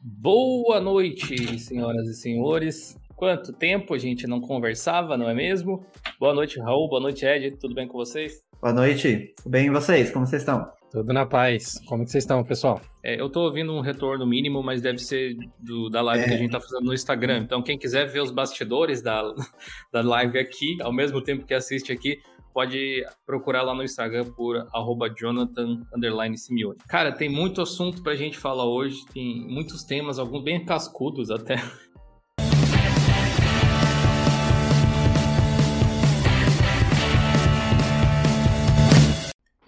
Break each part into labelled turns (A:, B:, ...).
A: Boa noite, senhoras e senhores. Quanto tempo a gente não conversava, não é mesmo? Boa noite, Raul. Boa noite, Ed. Tudo bem com vocês?
B: Boa noite. Tudo bem e vocês? Como vocês estão?
C: Tudo na paz. Como que vocês estão, pessoal?
A: É, eu tô ouvindo um retorno mínimo, mas deve ser do, da live é. que a gente tá fazendo no Instagram. Então, quem quiser ver os bastidores da, da live aqui, ao mesmo tempo que assiste aqui, pode procurar lá no Instagram por arroba Jonathan Simeone. Cara, tem muito assunto pra gente falar hoje, tem muitos temas, alguns bem cascudos até.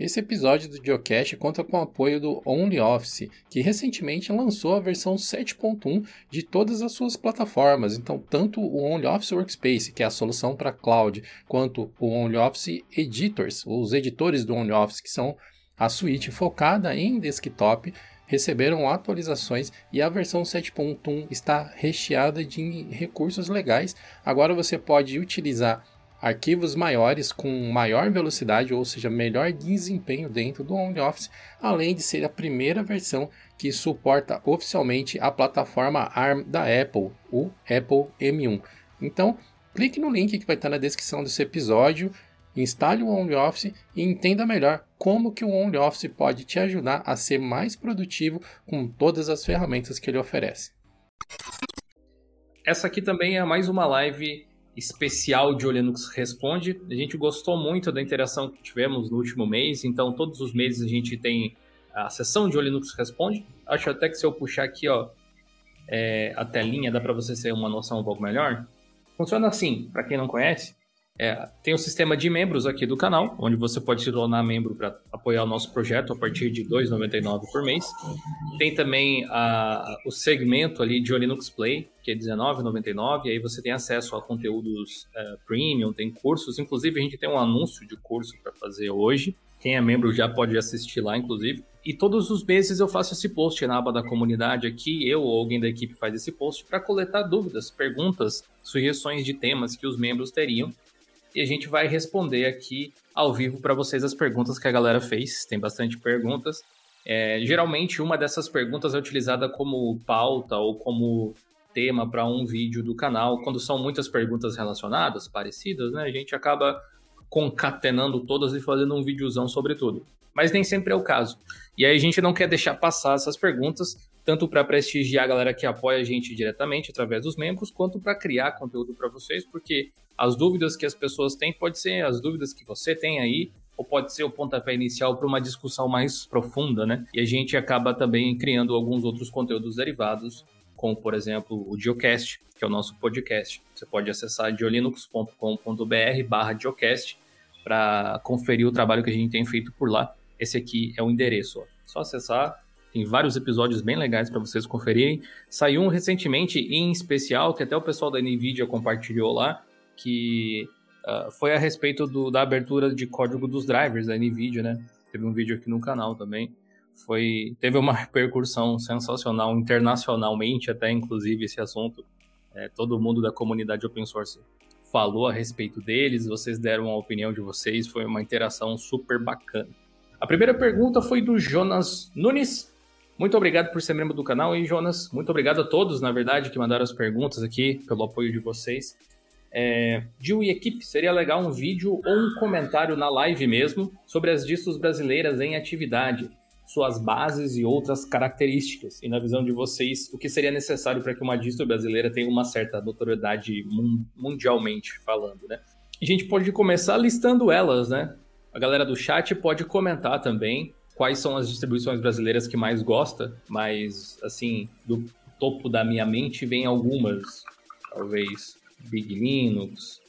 C: Esse episódio do Geocache conta com o apoio do OnlyOffice, que recentemente lançou a versão 7.1 de todas as suas plataformas. Então, tanto o OnlyOffice Workspace, que é a solução para cloud, quanto o OnlyOffice Editors, os editores do OnlyOffice, que são a suíte focada em desktop, receberam atualizações e a versão 7.1 está recheada de recursos legais. Agora você pode utilizar arquivos maiores com maior velocidade, ou seja, melhor desempenho dentro do OnlyOffice, além de ser a primeira versão que suporta oficialmente a plataforma ARM da Apple, o Apple M1. Então, clique no link que vai estar na descrição desse episódio, instale o OnlyOffice e entenda melhor como que o OnlyOffice pode te ajudar a ser mais produtivo com todas as ferramentas que ele oferece.
A: Essa aqui também é mais uma live especial de O Linux Responde. A gente gostou muito da interação que tivemos no último mês, então todos os meses a gente tem a sessão de O Linux Responde. Acho até que se eu puxar aqui, ó, é, a telinha, dá para você ter uma noção um pouco melhor. Funciona assim, para quem não conhece, é, tem o um sistema de membros aqui do canal, onde você pode se tornar membro para apoiar o nosso projeto a partir de R$ 2,99 por mês. Tem também a, o segmento ali de Linux Play, que é R$19,99, e aí você tem acesso a conteúdos uh, premium, tem cursos, inclusive a gente tem um anúncio de curso para fazer hoje. Quem é membro já pode assistir lá, inclusive. E todos os meses eu faço esse post na aba da comunidade aqui, eu ou alguém da equipe faz esse post para coletar dúvidas, perguntas, sugestões de temas que os membros teriam e a gente vai responder aqui ao vivo para vocês as perguntas que a galera fez. Tem bastante perguntas. É, geralmente, uma dessas perguntas é utilizada como pauta ou como tema para um vídeo do canal. Quando são muitas perguntas relacionadas, parecidas, né, a gente acaba concatenando todas e fazendo um videozão sobre tudo. Mas nem sempre é o caso. E aí a gente não quer deixar passar essas perguntas, tanto para prestigiar a galera que apoia a gente diretamente através dos membros, quanto para criar conteúdo para vocês, porque as dúvidas que as pessoas têm pode ser as dúvidas que você tem aí, ou pode ser o pontapé inicial para uma discussão mais profunda, né? E a gente acaba também criando alguns outros conteúdos derivados, como por exemplo o Geocast, que é o nosso podcast. Você pode acessar geolinux.com.br/geocast para conferir o trabalho que a gente tem feito por lá. Esse aqui é o endereço. Ó. Só acessar tem vários episódios bem legais para vocês conferirem. Saiu um recentemente, em especial, que até o pessoal da NVIDIA compartilhou lá, que uh, foi a respeito do, da abertura de código dos drivers da NVIDIA, né? Teve um vídeo aqui no canal também. Foi, teve uma repercussão sensacional, internacionalmente até, inclusive, esse assunto. É, todo mundo da comunidade open source falou a respeito deles, vocês deram a opinião de vocês, foi uma interação super bacana. A primeira pergunta foi do Jonas Nunes. Muito obrigado por ser membro do canal e Jonas, muito obrigado a todos, na verdade, que mandaram as perguntas aqui, pelo apoio de vocês. É, Gil e equipe, seria legal um vídeo ou um comentário na live mesmo sobre as distros brasileiras em atividade, suas bases e outras características. E na visão de vocês, o que seria necessário para que uma distro brasileira tenha uma certa notoriedade mundialmente falando, né? A gente pode começar listando elas, né? A galera do chat pode comentar também quais são as distribuições brasileiras que mais gosta, mas assim, do topo da minha mente vem algumas, talvez Big Linux.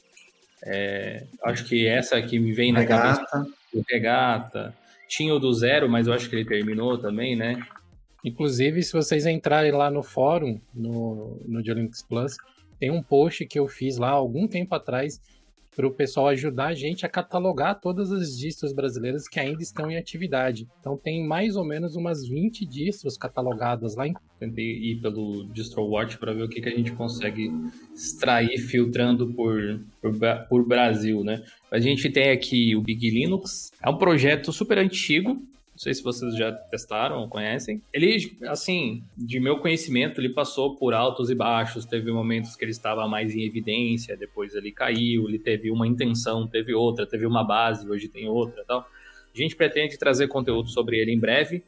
A: É, acho que essa que me vem na Regata. cabeça. O Regata. Tinha o do Zero, mas eu acho que ele terminou também, né?
C: Inclusive, se vocês entrarem lá no fórum, no, no Linux Plus, tem um post que eu fiz lá algum tempo atrás para o pessoal ajudar a gente a catalogar todas as distros brasileiras que ainda estão em atividade. Então tem mais ou menos umas 20 distros catalogadas lá. Em...
A: Tentei ir pelo DistroWatch para ver o que, que a gente consegue extrair filtrando por, por, por Brasil, né? A gente tem aqui o Big Linux, é um projeto super antigo, sei se vocês já testaram ou conhecem. Ele, assim, de meu conhecimento, ele passou por altos e baixos. Teve momentos que ele estava mais em evidência, depois ele caiu. Ele teve uma intenção, teve outra, teve uma base, hoje tem outra tal. A gente pretende trazer conteúdo sobre ele em breve.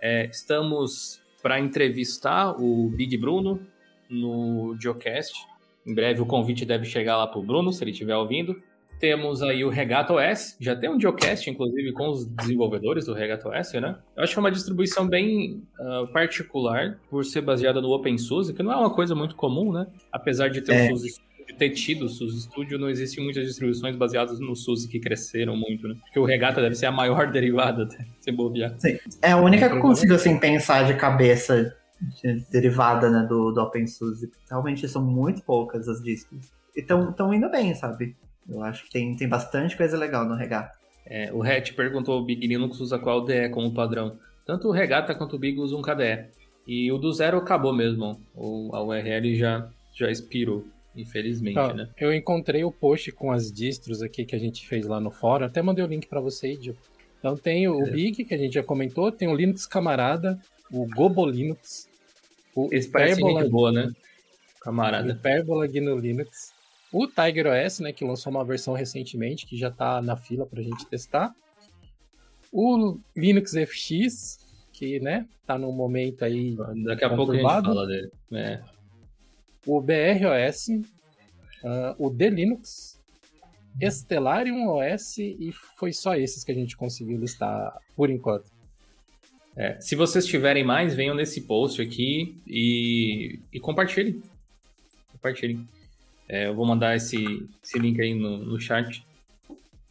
A: É, estamos para entrevistar o Big Bruno no Geocast. Em breve o convite deve chegar lá para o Bruno, se ele estiver ouvindo. Temos aí o Regato OS, já tem um geocast, inclusive, com os desenvolvedores do Regato OS, né? Eu acho que é uma distribuição bem uh, particular, por ser baseada no OpenSUSE, que não é uma coisa muito comum, né? Apesar de ter, é. SUSE, de ter tido o SUSE Studio, não existem muitas distribuições baseadas no SUSE que cresceram muito, né? Porque o Regata deve ser a maior derivada, sem bobear.
B: Sim. É a única que eu consigo, assim, pensar de cabeça de derivada, né, do, do OpenSUSE. Realmente são muito poucas as distros. E estão indo bem, sabe? Eu acho que tem, tem bastante coisa legal no Regata.
A: É, o Hatch perguntou: o Big Linux usa qual DE como padrão? Tanto o Regata quanto o Big usam um KDE. E o do zero acabou mesmo. O, a URL já, já expirou, infelizmente, ah, né?
C: Eu encontrei o post com as distros aqui que a gente fez lá no fórum. Até mandei o link para você, Idio. Então tem o é. Big, que a gente já comentou, tem o Linux Camarada, o Gobo Linux.
A: O Esse parece muito boa, né? Camarada.
C: Hyperbola GNU Linux. O Tiger OS, né, que lançou uma versão recentemente, que já está na fila para a gente testar. O Linux FX, que, né, tá num momento aí
A: Daqui a pouco a gente fala dele. É.
C: O BROS, uh, ah, o D-Linux, Stellarium OS e foi só esses que a gente conseguiu listar por enquanto.
A: É, se vocês tiverem mais, venham nesse post aqui e, e compartilhem. Compartilhem. É, eu vou mandar esse, esse link aí no, no chat.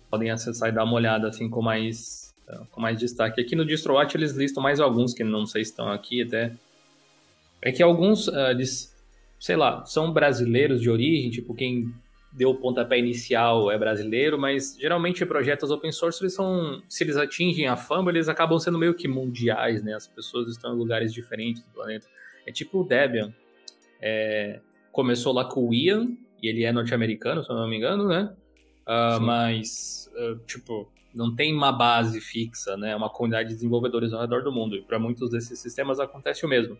A: Podem acessar e dar uma olhada assim com mais, com mais destaque. Aqui no DistroWatch eles listam mais alguns que não sei se estão aqui até. É que alguns, uh, sei lá, são brasileiros de origem, tipo quem deu o pontapé inicial é brasileiro, mas geralmente projetos open source, eles são, se eles atingem a fama, eles acabam sendo meio que mundiais, né? As pessoas estão em lugares diferentes do planeta. É tipo o Debian. É, começou lá com o Ian, e ele é norte-americano, se eu não me engano, né? Uh, mas, uh, tipo, não tem uma base fixa, né? É uma comunidade de desenvolvedores ao redor do mundo. E para muitos desses sistemas acontece o mesmo.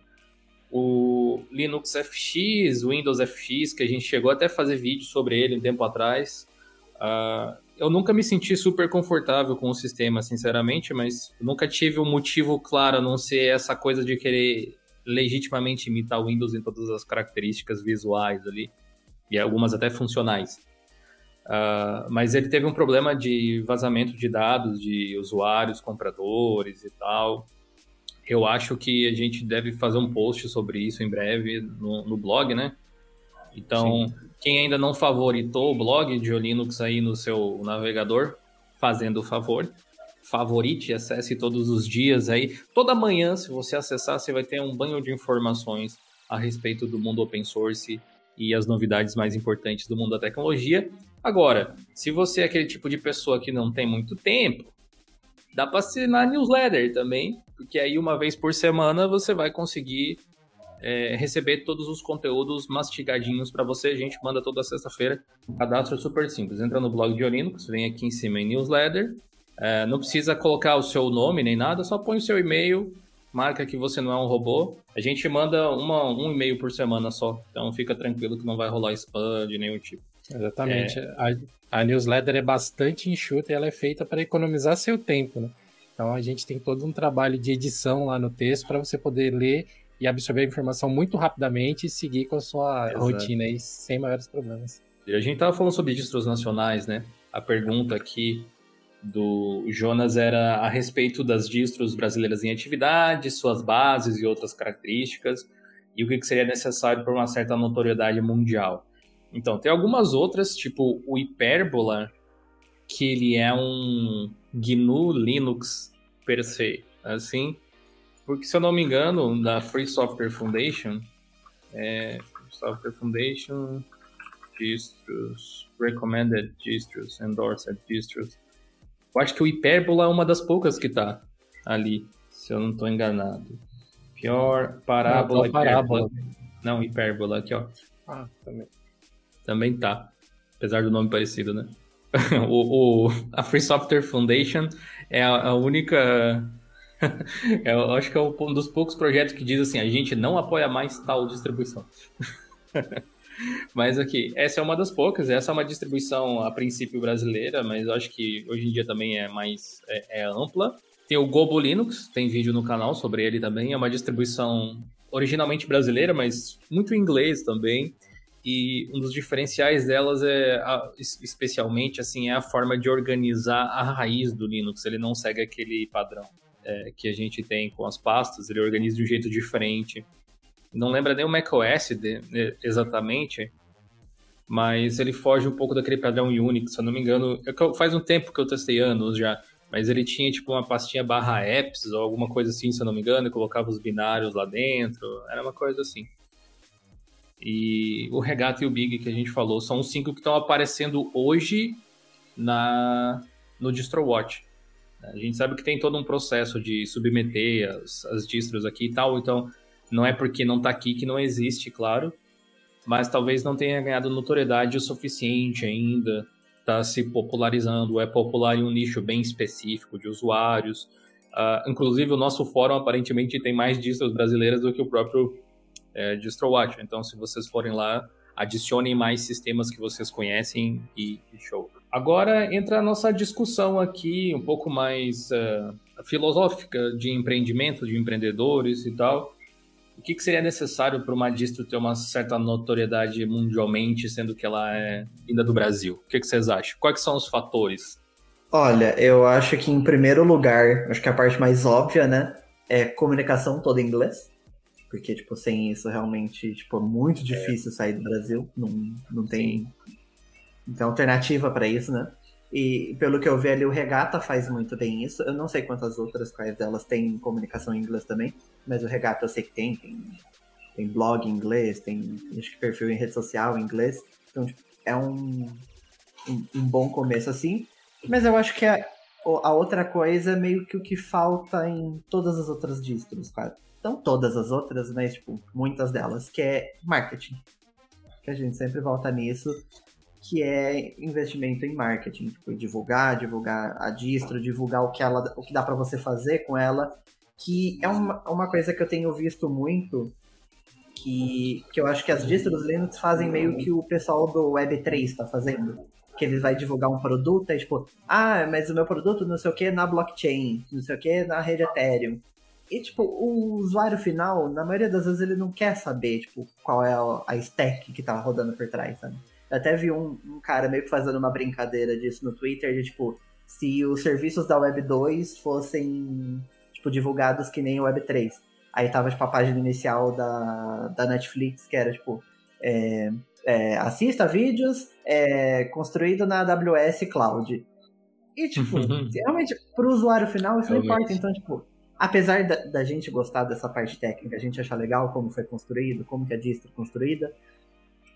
A: O Linux FX, o Windows FX, que a gente chegou até a fazer vídeo sobre ele um tempo atrás. Uh, eu nunca me senti super confortável com o sistema, sinceramente, mas nunca tive um motivo claro a não ser essa coisa de querer legitimamente imitar o Windows em todas as características visuais ali e algumas até funcionais. Uh, mas ele teve um problema de vazamento de dados de usuários, compradores e tal. Eu acho que a gente deve fazer um post sobre isso em breve no, no blog, né? Então, Sim. quem ainda não favoritou o blog de Linux aí no seu navegador, fazendo o favor, favorite, acesse todos os dias aí. Toda manhã, se você acessar, você vai ter um banho de informações a respeito do mundo open source e as novidades mais importantes do mundo da tecnologia. Agora, se você é aquele tipo de pessoa que não tem muito tempo, dá para assinar newsletter também, porque aí uma vez por semana você vai conseguir é, receber todos os conteúdos mastigadinhos para você. A gente manda toda sexta-feira. Cadastro é super simples. Entra no blog de Linux, vem aqui em cima em newsletter. É, não precisa colocar o seu nome nem nada, só põe o seu e-mail marca que você não é um robô. A gente manda uma, um e-mail por semana só, então fica tranquilo que não vai rolar spam de nenhum tipo.
C: Exatamente. É... A, a, newsletter é bastante enxuta e ela é feita para economizar seu tempo, né? Então a gente tem todo um trabalho de edição lá no texto para você poder ler e absorver a informação muito rapidamente e seguir com a sua Exato. rotina aí sem maiores problemas.
A: A gente estava falando sobre distros nacionais, né? A pergunta aqui do Jonas era a respeito das distros brasileiras em atividade, suas bases e outras características, e o que seria necessário para uma certa notoriedade mundial. Então, tem algumas outras, tipo o Hyperbola, que ele é um GNU Linux per se, assim, porque se eu não me engano, da Free Software Foundation, é, Software Foundation, distros, recommended distros, endorsed distros, eu acho que o Hipérbola é uma das poucas que tá ali, se eu não estou enganado. Pior parábola. Não, parábola. Não, hipérbola aqui, ó.
C: Ah, também.
A: Também tá. Apesar do nome parecido, né? o, o, a Free Software Foundation é a, a única Eu acho que é um dos poucos projetos que diz assim, a gente não apoia mais tal distribuição. mas aqui, essa é uma das poucas, essa é uma distribuição a princípio brasileira, mas eu acho que hoje em dia também é mais é, é ampla. Tem o Gobo Linux, tem vídeo no canal sobre ele também, é uma distribuição originalmente brasileira, mas muito em inglês também. E um dos diferenciais delas é, especialmente, assim, é a forma de organizar a raiz do Linux. Ele não segue aquele padrão é, que a gente tem com as pastas, ele organiza de um jeito diferente. Não lembra nem o macOS de, exatamente, mas ele foge um pouco daquele padrão Unix, se eu não me engano. É faz um tempo que eu testei anos já, mas ele tinha tipo uma pastinha barra apps ou alguma coisa assim, se eu não me engano, e colocava os binários lá dentro, era uma coisa assim. E o Regato e o Big que a gente falou são os cinco que estão aparecendo hoje na no DistroWatch. A gente sabe que tem todo um processo de submeter as, as distros aqui e tal, então não é porque não está aqui que não existe, claro, mas talvez não tenha ganhado notoriedade o suficiente ainda, está se popularizando, é popular em um nicho bem específico de usuários. Uh, inclusive, o nosso fórum aparentemente tem mais distros brasileiras do que o próprio é, DistroWatch. Então, se vocês forem lá, adicionem mais sistemas que vocês conhecem e, e show. Agora entra a nossa discussão aqui, um pouco mais uh, filosófica de empreendimento, de empreendedores e tal. O que, que seria necessário para uma distro ter uma certa notoriedade mundialmente, sendo que ela é ainda do Brasil? O que, que vocês acham? Quais são os fatores?
B: Olha, eu acho que em primeiro lugar, acho que a parte mais óbvia, né, é comunicação toda em inglês. Porque, tipo, sem isso realmente, tipo, é muito difícil é. sair do Brasil. Não, não tem, não tem alternativa para isso, né? E pelo que eu vi ali, o Regata faz muito bem isso. Eu não sei quantas outras, quais delas têm comunicação em inglês também, mas o Regata eu sei que tem. Tem, tem blog em inglês, tem acho que perfil em rede social em inglês. Então, tipo, é um, um, um, bom começo assim. Mas eu acho que a, a outra coisa é meio que o que falta em todas as outras distros, quase não todas as outras, mas tipo, muitas delas, que é marketing. Que a gente sempre volta nisso, que é investimento em marketing, tipo, divulgar, divulgar a distro, divulgar o que ela, o que dá para você fazer com ela, que é uma, uma coisa que eu tenho visto muito, que, que eu acho que as distros Linux fazem meio que o pessoal do Web3 está fazendo. Que eles vai divulgar um produto, é tipo, ah, mas o meu produto não sei o que na blockchain, não sei o que na rede Ethereum. E, tipo, o usuário final, na maioria das vezes, ele não quer saber, tipo, qual é a stack que tá rodando por trás, sabe? Eu até vi um, um cara meio que fazendo uma brincadeira disso no Twitter, de, tipo, se os serviços da Web 2 fossem, tipo, divulgados que nem o Web 3. Aí tava, tipo, a página inicial da, da Netflix, que era, tipo, é, é, assista vídeos é, construído na AWS Cloud. E, tipo, realmente, pro usuário final isso não importa. Então, tipo, apesar da, da, gente gostar dessa parte técnica, a gente achar legal como foi construído, como que a distro é construída,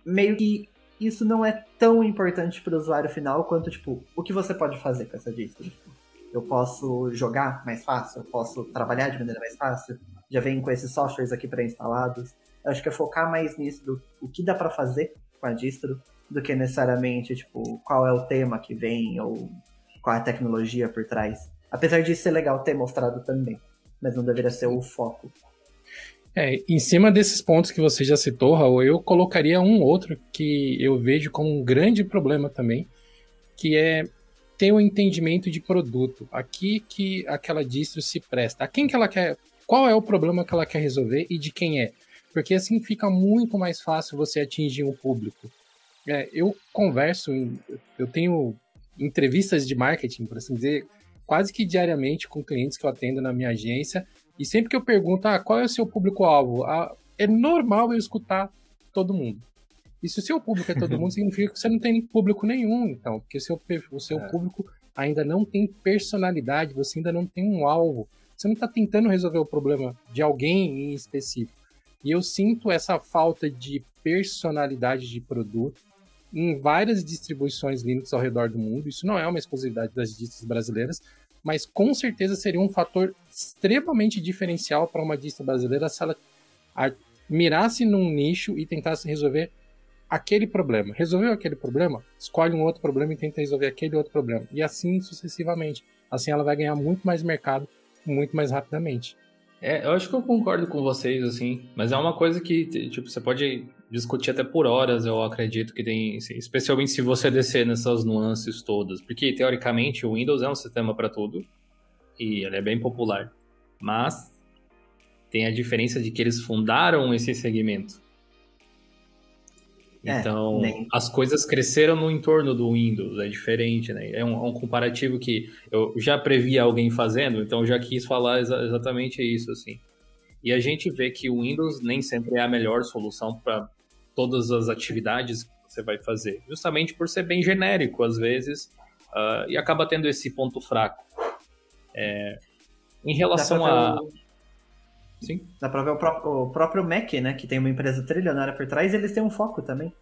B: meio que isso não é tão importante para o usuário final quanto, tipo, o que você pode fazer com essa distro. Tipo, eu posso jogar mais fácil, eu posso trabalhar de maneira mais fácil, já vem com esses softwares aqui pré-instalados. Acho que é focar mais nisso, do o que dá para fazer com a distro, do que necessariamente, tipo, qual é o tema que vem ou qual é a tecnologia por trás. Apesar de ser legal ter mostrado também mas não deveria ser o foco.
C: É, em cima desses pontos que você já citou, Raul, eu colocaria um outro que eu vejo como um grande problema também, que é ter o um entendimento de produto. Aqui que aquela distro se presta. A quem que ela quer, qual é o problema que ela quer resolver e de quem é. Porque assim fica muito mais fácil você atingir um público. É, eu converso, eu tenho entrevistas de marketing, por assim dizer, quase que diariamente com clientes que eu atendo na minha agência. E sempre que eu pergunto, ah, qual é o seu público-alvo? Ah, é normal eu escutar todo mundo. E se o seu público é todo mundo, significa que você não tem público nenhum, então, porque o seu, o seu é. público ainda não tem personalidade, você ainda não tem um alvo. Você não está tentando resolver o problema de alguém em específico. E eu sinto essa falta de personalidade de produto em várias distribuições Linux ao redor do mundo. Isso não é uma exclusividade das distros brasileiras, mas com certeza seria um fator extremamente diferencial para uma distro brasileira se ela mirasse num nicho e tentasse resolver aquele problema. Resolveu aquele problema? Escolhe um outro problema e tenta resolver aquele outro problema. E assim sucessivamente. Assim ela vai ganhar muito mais mercado muito mais rapidamente.
A: É, eu acho que eu concordo com vocês, assim, mas é uma coisa que, tipo, você pode discutir até por horas, eu acredito que tem, especialmente se você descer nessas nuances todas, porque, teoricamente, o Windows é um sistema para tudo, e ele é bem popular, mas tem a diferença de que eles fundaram esse segmento. É, então, nem... as coisas cresceram no entorno do Windows, é diferente, né? É um, é um, comparativo que eu já previa alguém fazendo, então eu já quis falar exa exatamente isso, assim. E a gente vê que o Windows nem sempre é a melhor solução para todas as atividades que você vai fazer, justamente por ser bem genérico, às vezes, uh, e acaba tendo esse ponto fraco. É, em relação a...
B: Sim. Dá pra ver o, pró o, próprio Mac, né? Que tem uma empresa trilionária por trás, eles têm um foco também.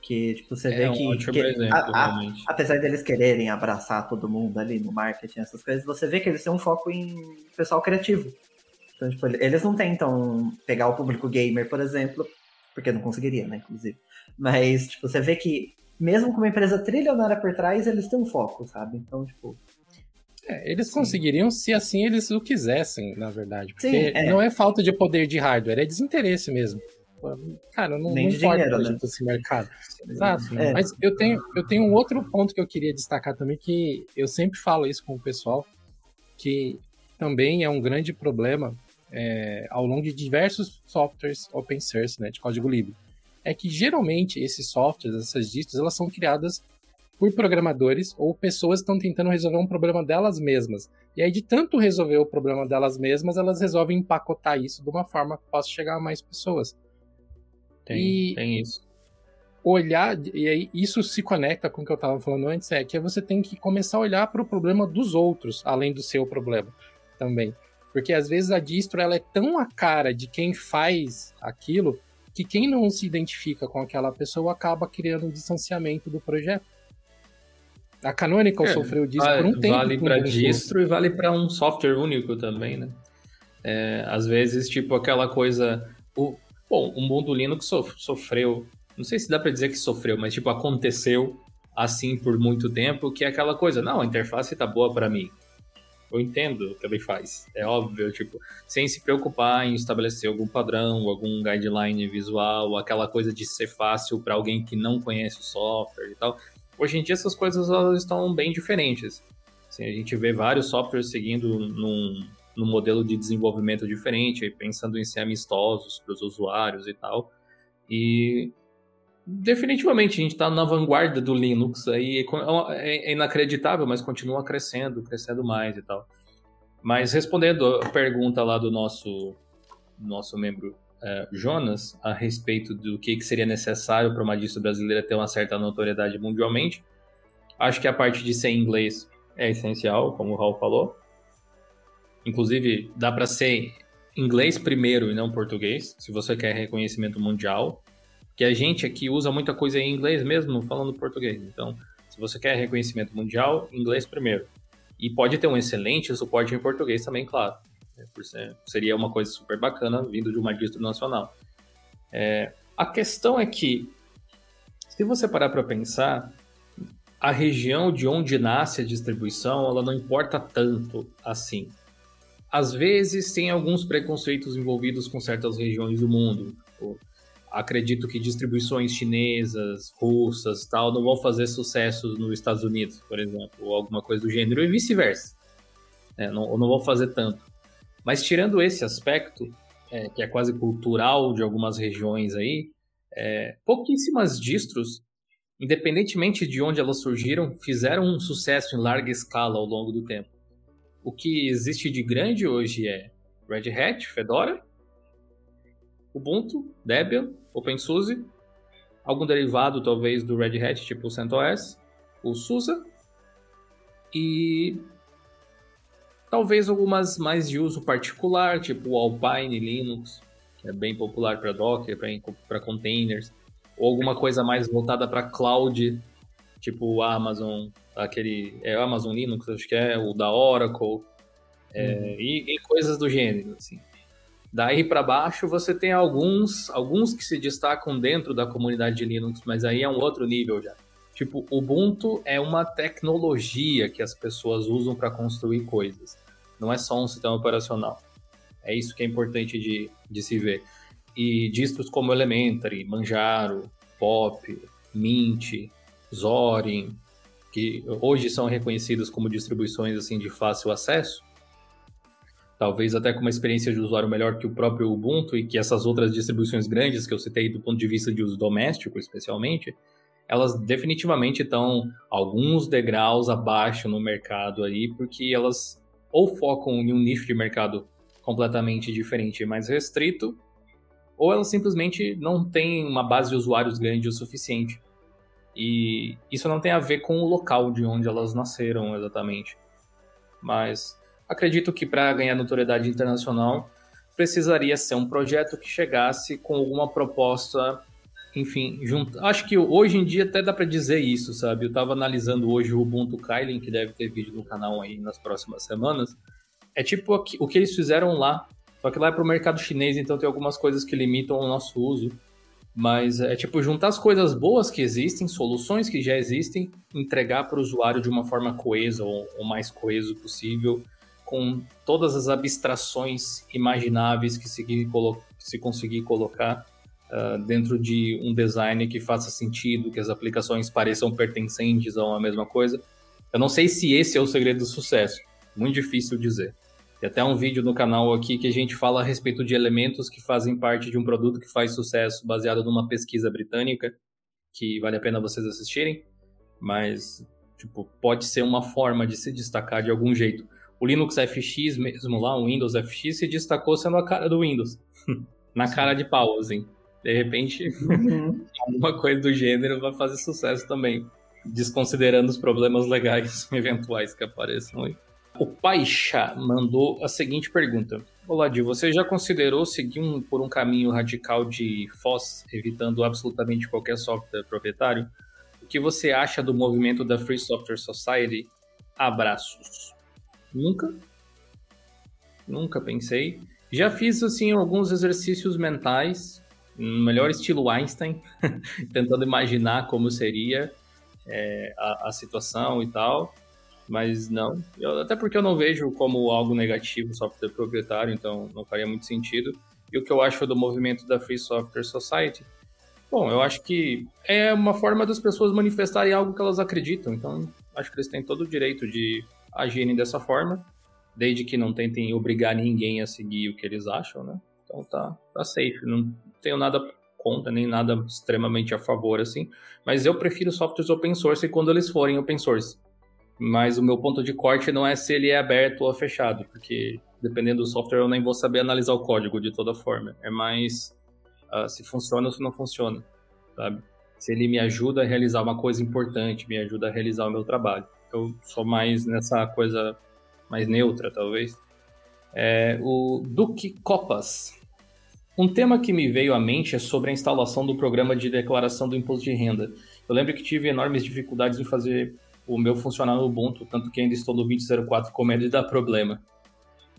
B: Que, tipo, você é vê
A: um
B: que. que
A: exemplo, a, a,
B: apesar deles quererem abraçar todo mundo ali no marketing, essas coisas, você vê que eles têm um foco em pessoal criativo. Então, tipo, eles não tentam pegar o público gamer, por exemplo, porque não conseguiria, né, inclusive. Mas, tipo, você vê que, mesmo com uma empresa trilionária por trás, eles têm um foco, sabe? Então, tipo,
C: é, eles Sim. conseguiriam se assim eles o quisessem, na verdade. Porque Sim, é. não é falta de poder de hardware, é desinteresse mesmo. Cara, não, Nem não importa dinheiro, né? esse mercado. Exato. É. Mas eu tenho, eu tenho um outro ponto que eu queria destacar também, que eu sempre falo isso com o pessoal, que também é um grande problema é, ao longo de diversos softwares open source, né, de código livre. É que geralmente esses softwares, essas distros, elas são criadas por programadores ou pessoas que estão tentando resolver um problema delas mesmas. E aí, de tanto resolver o problema delas mesmas, elas resolvem empacotar isso de uma forma que possa chegar a mais pessoas.
A: Tem, e tem isso.
C: Olhar, e aí isso se conecta com o que eu estava falando antes, é que você tem que começar a olhar para o problema dos outros, além do seu problema também. Porque às vezes a distro ela é tão a cara de quem faz aquilo que quem não se identifica com aquela pessoa acaba criando um distanciamento do projeto. A Canonical é, sofreu disso vale, por um tempo.
A: Vale para distro e vale para um software único também, né? É, às vezes, tipo, aquela coisa. O, bom, o mundo Linux sofreu. Não sei se dá para dizer que sofreu, mas, tipo, aconteceu assim por muito tempo, que é aquela coisa, não, a interface tá boa para mim. Eu entendo o que ele faz. É óbvio, tipo, sem se preocupar em estabelecer algum padrão, algum guideline visual, aquela coisa de ser fácil para alguém que não conhece o software e tal. Hoje em dia essas coisas elas estão bem diferentes. Assim, a gente vê vários softwares seguindo num, num modelo de desenvolvimento diferente, pensando em ser amistosos para os usuários e tal. E definitivamente a gente está na vanguarda do Linux aí é, é inacreditável, mas continua crescendo, crescendo mais e tal. Mas respondendo a pergunta lá do nosso nosso membro uh, Jonas a respeito do que, que seria necessário para uma distro brasileira ter uma certa notoriedade mundialmente. Acho que a parte de ser inglês é essencial, como o Raul falou. Inclusive, dá para ser inglês primeiro e não português, se você quer reconhecimento mundial. Que a gente aqui usa muita coisa em inglês mesmo falando português. Então, se você quer reconhecimento mundial, inglês primeiro. E pode ter um excelente suporte em português também, claro. É, seria uma coisa super bacana vindo de uma distro nacional. É, a questão é que, se você parar para pensar, a região de onde nasce a distribuição, ela não importa tanto assim. Às vezes tem alguns preconceitos envolvidos com certas regiões do mundo. Tipo, acredito que distribuições chinesas, russas, tal, não vão fazer sucesso nos Estados Unidos, por exemplo, ou alguma coisa do gênero, e vice-versa. É, não, não vão fazer tanto. Mas tirando esse aspecto, é, que é quase cultural de algumas regiões aí, é, pouquíssimas distros, independentemente de onde elas surgiram, fizeram um sucesso em larga escala ao longo do tempo. O que existe de grande hoje é Red Hat, Fedora, Ubuntu, Debian, OpenSUSE, algum derivado talvez do Red Hat, tipo o CentOS, o SUSE, e Talvez algumas mais de uso particular, tipo o Alpine Linux, que é bem popular para Docker, para containers, ou alguma coisa mais voltada para cloud, tipo o Amazon, aquele é o Amazon Linux, acho que é o da Oracle, é, uhum. e, e, coisas do gênero, assim. Daí para baixo você tem alguns, alguns que se destacam dentro da comunidade de Linux, mas aí é um outro nível já. Tipo, Ubuntu é uma tecnologia que as pessoas usam para construir coisas. Não é só um sistema operacional. É isso que é importante de, de se ver. E distros como Elementary, Manjaro, Pop, Mint, Zorin, que hoje são reconhecidos como distribuições assim de fácil acesso, talvez até com uma experiência de usuário melhor que o próprio Ubuntu e que essas outras distribuições grandes que eu citei do ponto de vista de uso doméstico, especialmente, elas definitivamente estão alguns degraus abaixo no mercado aí, porque elas ou focam em um nicho de mercado completamente diferente e mais restrito, ou elas simplesmente não têm uma base de usuários grande o suficiente. E isso não tem a ver com o local de onde elas nasceram exatamente. Mas acredito que para ganhar notoriedade internacional precisaria ser um projeto que chegasse com alguma proposta, enfim, junto. Acho que hoje em dia até dá para dizer isso, sabe? Eu estava analisando hoje o Ubuntu Kylin, que deve ter vídeo no canal aí nas próximas semanas. É tipo o que eles fizeram lá, só que lá é para o mercado chinês, então tem algumas coisas que limitam o nosso uso. Mas é tipo juntar as coisas boas que existem, soluções que já existem, entregar para o usuário de uma forma coesa ou o mais coeso possível, com todas as abstrações imagináveis que se, se conseguir colocar uh, dentro de um design que faça sentido, que as aplicações pareçam pertencentes a uma mesma coisa. Eu não sei se esse é o segredo do sucesso, muito difícil dizer. Tem até um vídeo no canal aqui que a gente fala a respeito de elementos que fazem parte de um produto que faz sucesso, baseado numa pesquisa britânica, que vale a pena vocês assistirem, mas tipo, pode ser uma forma de se destacar de algum jeito. O Linux FX mesmo lá, o Windows FX, se destacou sendo a cara do Windows. Na cara de pau, assim. De repente, uhum. alguma coisa do gênero vai fazer sucesso também. Desconsiderando os problemas legais eventuais que apareçam aí. O Paixa mandou a seguinte pergunta. Olá, Di, você já considerou seguir um, por um caminho radical de FOSS, evitando absolutamente qualquer software proprietário? O que você acha do movimento da Free Software Society? Abraços. Nunca. Nunca pensei. Já fiz, assim, alguns exercícios mentais, no melhor estilo Einstein, tentando imaginar como seria é, a, a situação e tal mas não. Eu, até porque eu não vejo como algo negativo software proprietário, então não faria muito sentido. E o que eu acho do movimento da Free Software Society? Bom, eu acho que é uma forma das pessoas manifestarem algo que elas acreditam, então acho que eles têm todo o direito de agirem dessa forma, desde que não tentem obrigar ninguém a seguir o que eles acham, né? Então tá, tá safe, não tenho nada contra, nem nada extremamente a favor, assim, mas eu prefiro softwares open source quando eles forem open source mas o meu ponto de corte não é se ele é aberto ou fechado, porque dependendo do software eu nem vou saber analisar o código de toda forma. É mais uh, se funciona ou se não funciona, sabe? Se ele me ajuda a realizar uma coisa importante, me ajuda a realizar o meu trabalho. Eu sou mais nessa coisa mais neutra, talvez. É, o Duque Copas. Um tema que me veio à mente é sobre a instalação do programa de declaração do imposto de renda. Eu lembro que tive enormes dificuldades em fazer o meu funcionar no Ubuntu, tanto que ainda estou no 20.04 com medo de dar problema.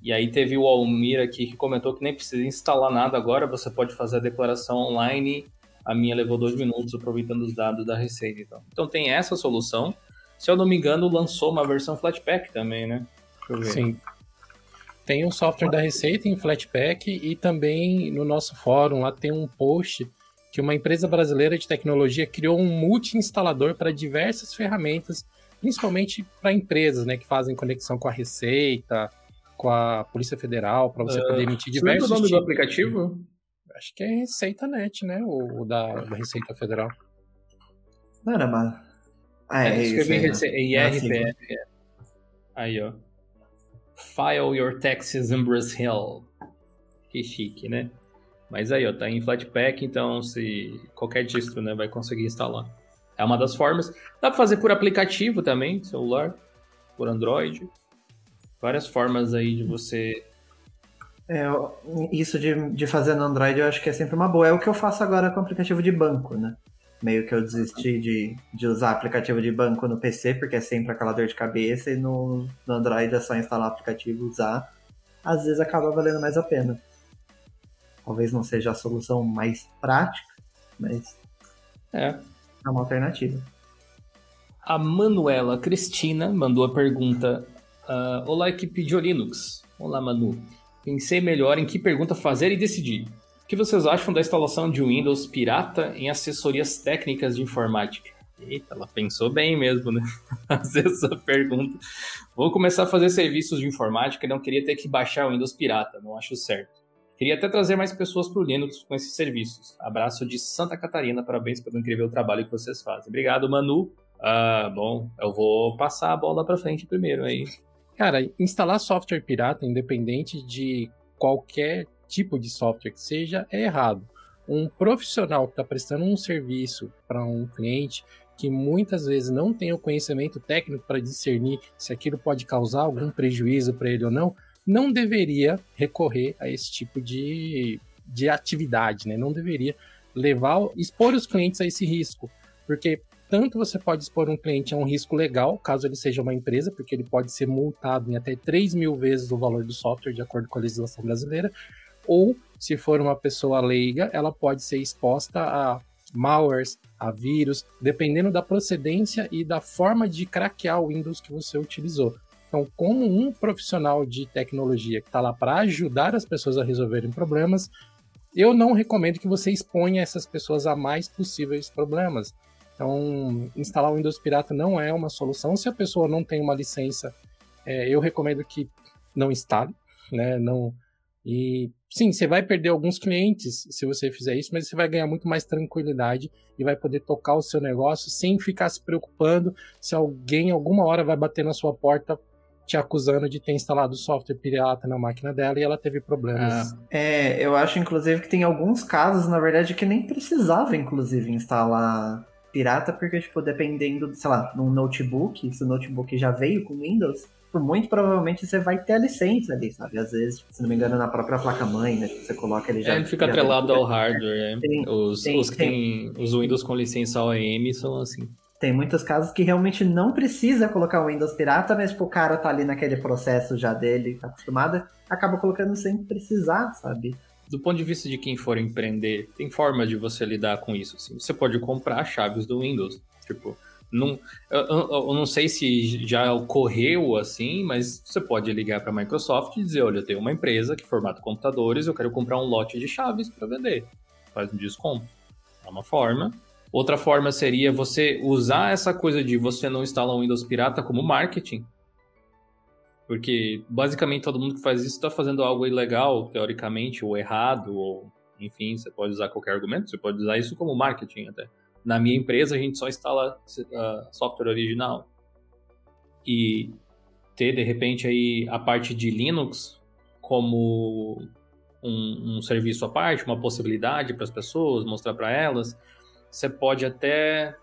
A: E aí teve o Almir aqui que comentou que nem precisa instalar nada agora, você pode fazer a declaração online. A minha levou dois minutos aproveitando os dados da Receita. Então, então tem essa solução. Se eu não me engano, lançou uma versão Flatpak também, né?
C: Sim. Tem um software da Receita em Flatpak e também no nosso fórum lá tem um post que uma empresa brasileira de tecnologia criou um multi-instalador para diversas ferramentas principalmente para empresas, né, que fazem conexão com a Receita, com a Polícia Federal, para você uh, poder emitir diversos.
A: Você o nome tipos. do aplicativo?
C: Acho que é Receita Net, né, o, da, da, Receita Federal.
B: Não era mais. Ah,
A: é, é escrevi Rece... IRPF. Aí, ó. File your taxes in Brazil. Que chique, né? Mas aí, ó, tá em Flatpak, então se qualquer distro, né, vai conseguir instalar. É uma das formas. Dá para fazer por aplicativo também, celular, por Android. Várias formas aí de você.
B: É, isso de, de fazer no Android eu acho que é sempre uma boa. É o que eu faço agora com aplicativo de banco, né? Meio que eu desisti de, de usar aplicativo de banco no PC, porque é sempre aquela dor de cabeça, e no, no Android é só instalar aplicativo e usar. Às vezes acaba valendo mais a pena. Talvez não seja a solução mais prática, mas.
A: É,
B: é uma alternativa.
A: A Manuela Cristina mandou a pergunta: Uh, olá, equipe de Linux. Olá, Manu. Pensei melhor em que pergunta fazer e decidi. O que vocês acham da instalação de Windows pirata em assessorias técnicas de informática? Eita, ela pensou bem mesmo, né? Fazer essa pergunta. Vou começar a fazer serviços de informática e não queria ter que baixar o Windows pirata, não acho certo. Queria até trazer mais pessoas para o Linux com esses serviços. Abraço de Santa Catarina, parabéns pelo incrível trabalho que vocês fazem. Obrigado, Manu. Ah, bom, eu vou passar a bola para frente primeiro aí.
C: Cara, instalar software pirata, independente de qualquer tipo de software que seja, é errado. Um profissional que está prestando um serviço para um cliente que muitas vezes não tem o conhecimento técnico para discernir se aquilo pode causar algum prejuízo para ele ou não, não deveria recorrer a esse tipo de, de atividade, né? Não deveria levar, expor os clientes a esse risco, porque tanto você pode expor um cliente a um risco legal, caso ele seja uma empresa, porque ele pode ser multado em até 3 mil vezes o valor do software, de acordo com a legislação brasileira, ou se for uma pessoa leiga, ela pode ser exposta a malwares, a vírus, dependendo da procedência e da forma de craquear o Windows que você utilizou. Então, como um profissional de tecnologia que está lá para ajudar as pessoas a resolverem problemas, eu não recomendo que você exponha essas pessoas a mais possíveis problemas. Então, instalar o Windows Pirata não é uma solução. Se a pessoa não tem uma licença, é, eu recomendo que não instale, né? Não, e sim, você vai perder alguns clientes se você fizer isso, mas você vai ganhar muito mais tranquilidade e vai poder tocar o seu negócio sem ficar se preocupando se alguém alguma hora vai bater na sua porta te acusando de ter instalado software pirata na máquina dela e ela teve problemas.
B: Ah, é, eu acho inclusive que tem alguns casos, na verdade, que nem precisava, inclusive, instalar pirata, porque, tipo, dependendo, sei lá, num notebook, se o notebook já veio com Windows, muito provavelmente você vai ter a licença ali, sabe? Às vezes, se não me engano, na própria placa-mãe, né? Você coloca ele já.
A: É, ele fica atrelado ao hardware, né? Tem, os, tem, os que tem, tem os Windows com licença OEM são assim.
B: Tem muitos casos que realmente não precisa colocar o Windows pirata, mas tipo, o cara tá ali naquele processo já dele, tá acostumado, acaba colocando sem precisar, sabe?
A: Do ponto de vista de quem for empreender, tem forma de você lidar com isso. Assim. Você pode comprar chaves do Windows. Tipo, não, eu, eu, não sei se já ocorreu assim, mas você pode ligar para a Microsoft e dizer: olha, eu tenho uma empresa que formata computadores, eu quero comprar um lote de chaves para vender. Faz um desconto. É uma forma. Outra forma seria você usar essa coisa de você não instalar um Windows pirata como marketing. Porque basicamente todo mundo que faz isso está fazendo algo ilegal, teoricamente, ou errado, ou enfim, você pode usar qualquer argumento, você pode usar isso como marketing até. Na minha empresa a gente só instala uh, software original. E ter de repente aí a parte de Linux como um, um serviço à parte, uma possibilidade para as pessoas, mostrar para elas você pode até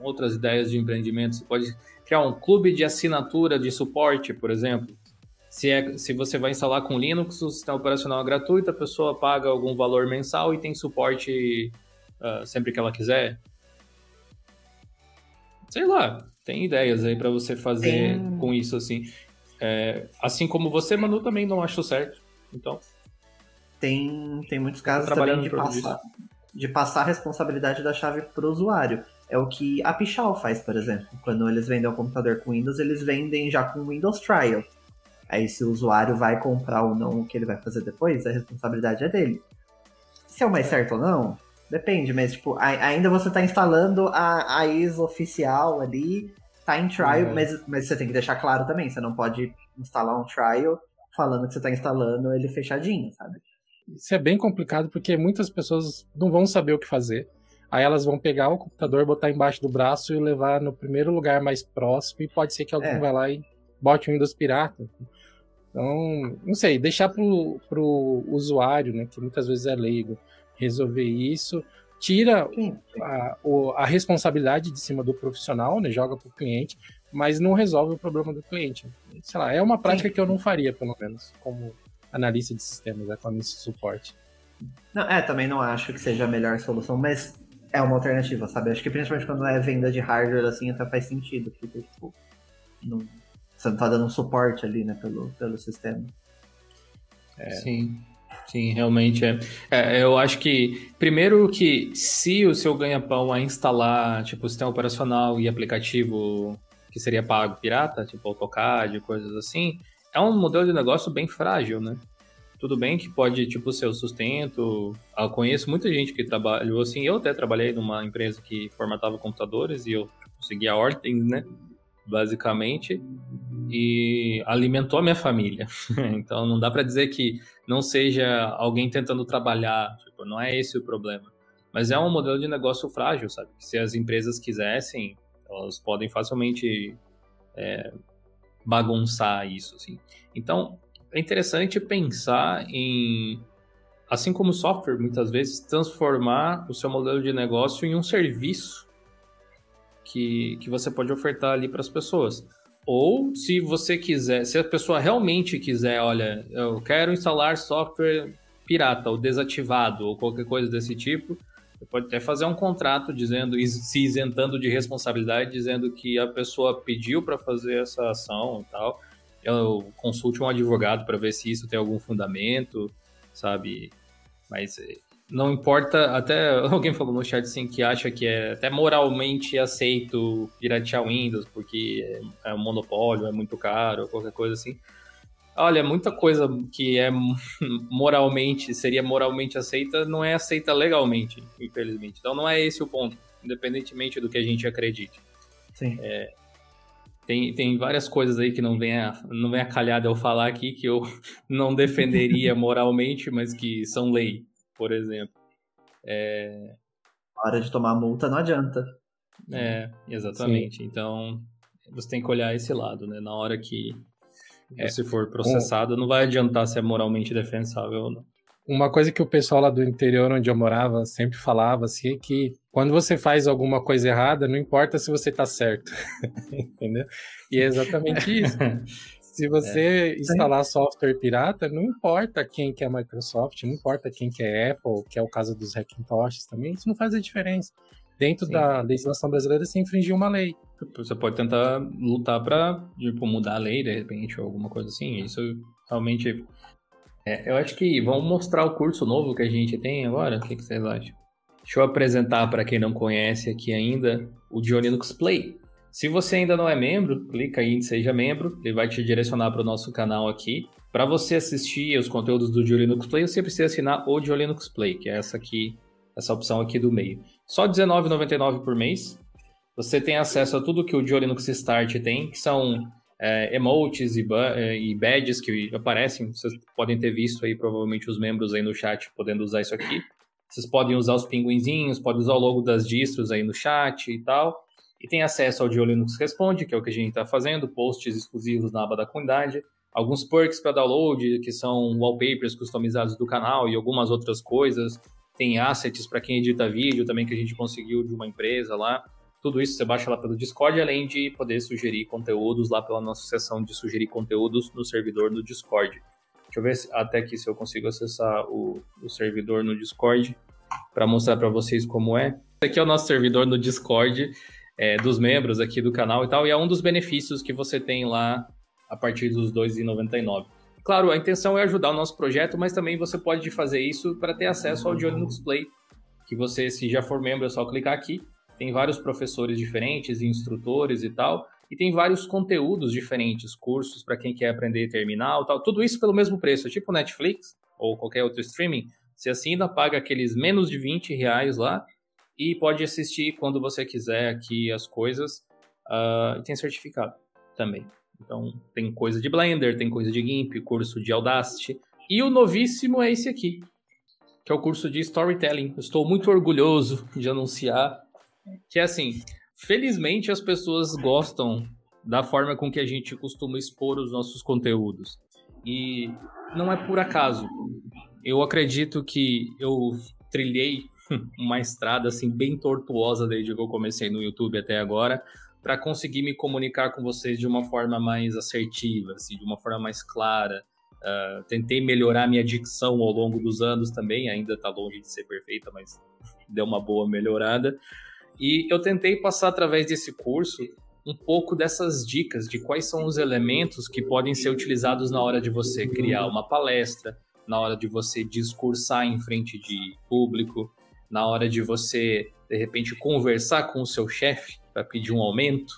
A: outras ideias de empreendimento, você pode criar um clube de assinatura de suporte, por exemplo. Se, é, se você vai instalar com Linux, o sistema operacional é gratuito, a pessoa paga algum valor mensal e tem suporte uh, sempre que ela quiser. Sei lá, tem ideias aí para você fazer tem... com isso, assim. É, assim como você, Manu, também não achou certo. Então.
B: Tem, tem muitos casos também de passar, de passar a responsabilidade da chave para o usuário. É o que a Pichal faz, por exemplo. Quando eles vendem o computador com Windows, eles vendem já com Windows Trial. Aí se o usuário vai comprar ou não o que ele vai fazer depois, a responsabilidade é dele. Se é o mais certo ou não, depende, mas tipo, ainda você está instalando a, a ISO oficial ali, tá em trial, uhum. mas, mas você tem que deixar claro também, você não pode instalar um trial falando que você está instalando ele fechadinho, sabe?
C: Isso é bem complicado porque muitas pessoas não vão saber o que fazer. Aí elas vão pegar o computador, botar embaixo do braço e levar no primeiro lugar mais próximo. E pode ser que alguém é. vá lá e bote o Windows pirata. Então, não sei, deixar pro, pro usuário, né, que muitas vezes é leigo, resolver isso. Tira a, a responsabilidade de cima do profissional, né, joga pro cliente, mas não resolve o problema do cliente. Sei lá, é uma prática Sim. que eu não faria, pelo menos, como analista de sistemas, economista de suporte.
B: Não, é, também não acho que seja a melhor solução, mas é uma alternativa, sabe? Acho que principalmente quando é venda de hardware, assim, até faz sentido, porque, tipo, não, você não tá dando suporte ali, né, pelo, pelo sistema.
A: É. Sim, sim, realmente é. é. Eu acho que, primeiro que se o seu ganha-pão é instalar, tipo, sistema operacional e aplicativo que seria pago pirata, tipo AutoCAD, coisas assim, é um modelo de negócio bem frágil, né? Tudo bem que pode, tipo, ser o sustento. Eu conheço muita gente que trabalhou assim. Eu até trabalhei numa empresa que formatava computadores e eu seguia ordens, né? Basicamente. E alimentou a minha família. então não dá para dizer que não seja alguém tentando trabalhar. Tipo, não é esse o problema. Mas é um modelo de negócio frágil, sabe? Se as empresas quisessem, elas podem facilmente é, bagunçar isso, assim. Então, é interessante pensar em, assim como software, muitas vezes, transformar o seu modelo de negócio em um serviço que, que você pode ofertar ali para as pessoas. Ou, se você quiser, se a pessoa realmente quiser, olha, eu quero instalar software pirata ou desativado ou qualquer coisa desse tipo, você pode até fazer um contrato dizendo, se isentando de responsabilidade, dizendo que a pessoa pediu para fazer essa ação e tal eu consulte um advogado para ver se isso tem algum fundamento, sabe? Mas eh, não importa, até alguém falou no chat assim que acha que é até moralmente aceito piratear Windows porque é, é um monopólio, é muito caro, qualquer coisa assim. Olha, muita coisa que é moralmente, seria moralmente aceita, não é aceita legalmente, infelizmente. Então não é esse o ponto, independentemente do que a gente acredite.
B: Sim.
A: É, tem, tem várias coisas aí que não vem, a, não vem a calhar eu falar aqui que eu não defenderia moralmente, mas que são lei, por exemplo. É...
B: hora de tomar multa não adianta.
A: É, exatamente. Sim. Então, você tem que olhar esse lado, né? Na hora que é. você for processado, não vai adiantar se é moralmente defensável ou não.
C: Uma coisa que o pessoal lá do interior onde eu morava sempre falava assim é que quando você faz alguma coisa errada, não importa se você tá certo. Entendeu? E é exatamente isso. Se você é. instalar software pirata, não importa quem que é Microsoft, não importa quem que é Apple, que é o caso dos Hackintosh também, isso não faz a diferença. Dentro Sim. da legislação brasileira, se infringir uma lei.
A: Você pode tentar lutar para tipo, mudar a lei, de repente, ou alguma coisa assim. Isso realmente é, eu acho que vamos mostrar o curso novo que a gente tem agora. O que, que vocês acham? Deixa eu apresentar para quem não conhece aqui ainda o Linux Play. Se você ainda não é membro, clica aí em Seja Membro, ele vai te direcionar para o nosso canal aqui. Para você assistir os conteúdos do Linux Play, você precisa assinar o Linux Play, que é essa aqui, essa opção aqui do meio. Só R$19,99 por mês. Você tem acesso a tudo que o Linux Start tem, que são é, emotes e, é, e, badges que aparecem. Vocês podem ter visto aí, provavelmente, os membros aí no chat podendo usar isso aqui. Vocês podem usar os pinguinzinhos, podem usar o logo das distros aí no chat e tal. E tem acesso ao Dio Linux Responde, que é o que a gente está fazendo, posts exclusivos na aba da comunidade, alguns perks para download, que são wallpapers customizados do canal e algumas outras coisas. Tem assets para quem edita vídeo também que a gente conseguiu de uma empresa lá. Tudo isso você baixa lá pelo Discord, além de poder sugerir conteúdos lá pela nossa seção de sugerir conteúdos no servidor no Discord. Deixa eu ver se, até aqui se eu consigo acessar o, o servidor no Discord para mostrar para vocês como é. Esse aqui é o nosso servidor no Discord é, dos membros aqui do canal e tal, e é um dos benefícios que você tem lá a partir dos R$ 2,99. Claro, a intenção é ajudar o nosso projeto, mas também você pode fazer isso para ter acesso ao Linux Play, que você, se já for membro, é só clicar aqui tem vários professores diferentes, instrutores e tal, e tem vários conteúdos diferentes, cursos para quem quer aprender terminal, tal, tudo isso pelo mesmo preço, tipo Netflix ou qualquer outro streaming. Você assina, paga aqueles menos de 20 reais lá e pode assistir quando você quiser aqui as coisas. Uh, e tem certificado também. Então tem coisa de Blender, tem coisa de GIMP, curso de Audacity. E o novíssimo é esse aqui, que é o curso de Storytelling. estou muito orgulhoso de anunciar que é assim, felizmente as pessoas gostam da forma com que a gente costuma expor os nossos conteúdos. E não é por acaso. Eu acredito que eu trilhei uma estrada assim bem tortuosa desde que eu comecei no YouTube até agora para conseguir me comunicar com vocês de uma forma mais assertiva, assim, de uma forma mais clara. Uh, tentei melhorar minha dicção ao longo dos anos também, ainda está longe de ser perfeita, mas deu uma boa melhorada. E eu tentei passar através desse curso um pouco dessas dicas de quais são os elementos que podem ser utilizados na hora de você criar uma palestra, na hora de você discursar em frente de público, na hora de você, de repente, conversar com o seu chefe para pedir um aumento,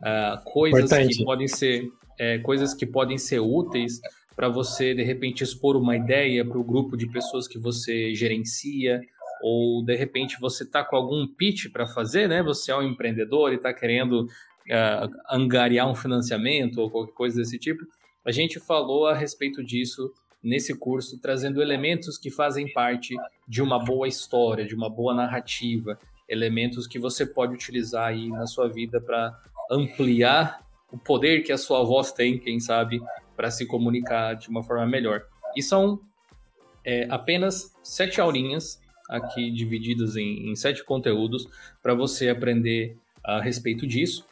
A: uh, coisas Importante. que podem ser é, coisas que podem ser úteis para você de repente expor uma ideia para o grupo de pessoas que você gerencia ou de repente você está com algum pitch para fazer, né? Você é um empreendedor e está querendo uh, angariar um financiamento ou qualquer coisa desse tipo. A gente falou a respeito disso nesse curso, trazendo elementos que fazem parte de uma boa história, de uma boa narrativa, elementos que você pode utilizar aí na sua vida para ampliar o poder que a sua voz tem, quem sabe, para se comunicar de uma forma melhor. E são é, apenas sete aulinhas aqui divididas em, em sete conteúdos para você aprender a respeito disso.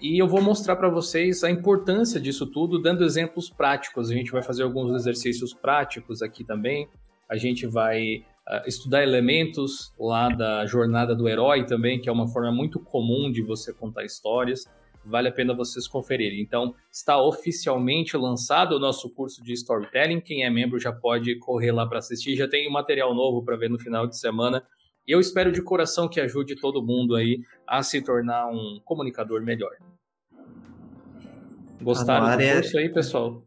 A: E eu vou mostrar para vocês a importância disso tudo, dando exemplos práticos. A gente vai fazer alguns exercícios práticos aqui também. A gente vai uh, estudar elementos lá da jornada do herói também, que é uma forma muito comum de você contar histórias. Vale a pena vocês conferirem. Então, está oficialmente lançado o nosso curso de storytelling. Quem é membro já pode correr lá para assistir. Já tem material novo para ver no final de semana. E eu espero de coração que ajude todo mundo aí a se tornar um comunicador melhor. Gostaram do é curso aí, pessoal?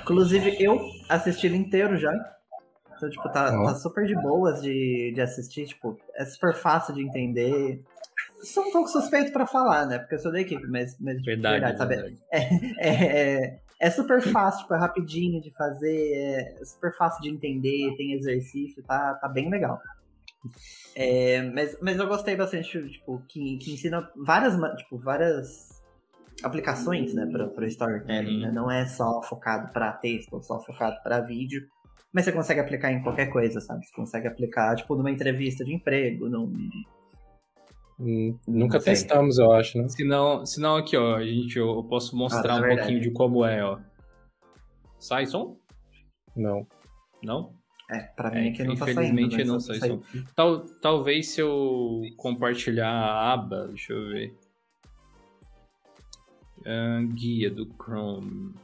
B: Inclusive, eu assisti ele inteiro já. Então, tipo, tá, tá super de boas de, de assistir. Tipo, é super fácil de entender. Sou um pouco suspeito pra falar, né? Porque eu sou da equipe, mas, mas
A: verdade, verdade, sabe?
B: Verdade. É, é, é, é, super fácil, tipo, é rapidinho de fazer, é super fácil de entender, tem exercício, tá, tá bem legal. É, mas, mas eu gostei bastante, tipo, que, que ensina várias, tipo, várias aplicações, né, para o storytelling, né? Não é só focado para texto, ou só focado para vídeo, mas você consegue aplicar em qualquer coisa, sabe? Você consegue aplicar, tipo, numa entrevista de emprego, num...
C: Hum, nunca testamos, eu acho, né?
A: Se não, se não aqui, ó, a gente, eu posso mostrar ah, um pouquinho de como é, ó. Sai som?
C: Não.
A: Não?
B: É, pra mim é, aqui não
A: tá Infelizmente não sai som. Tal, talvez se eu compartilhar a aba, deixa eu ver. Uh, guia do Chrome.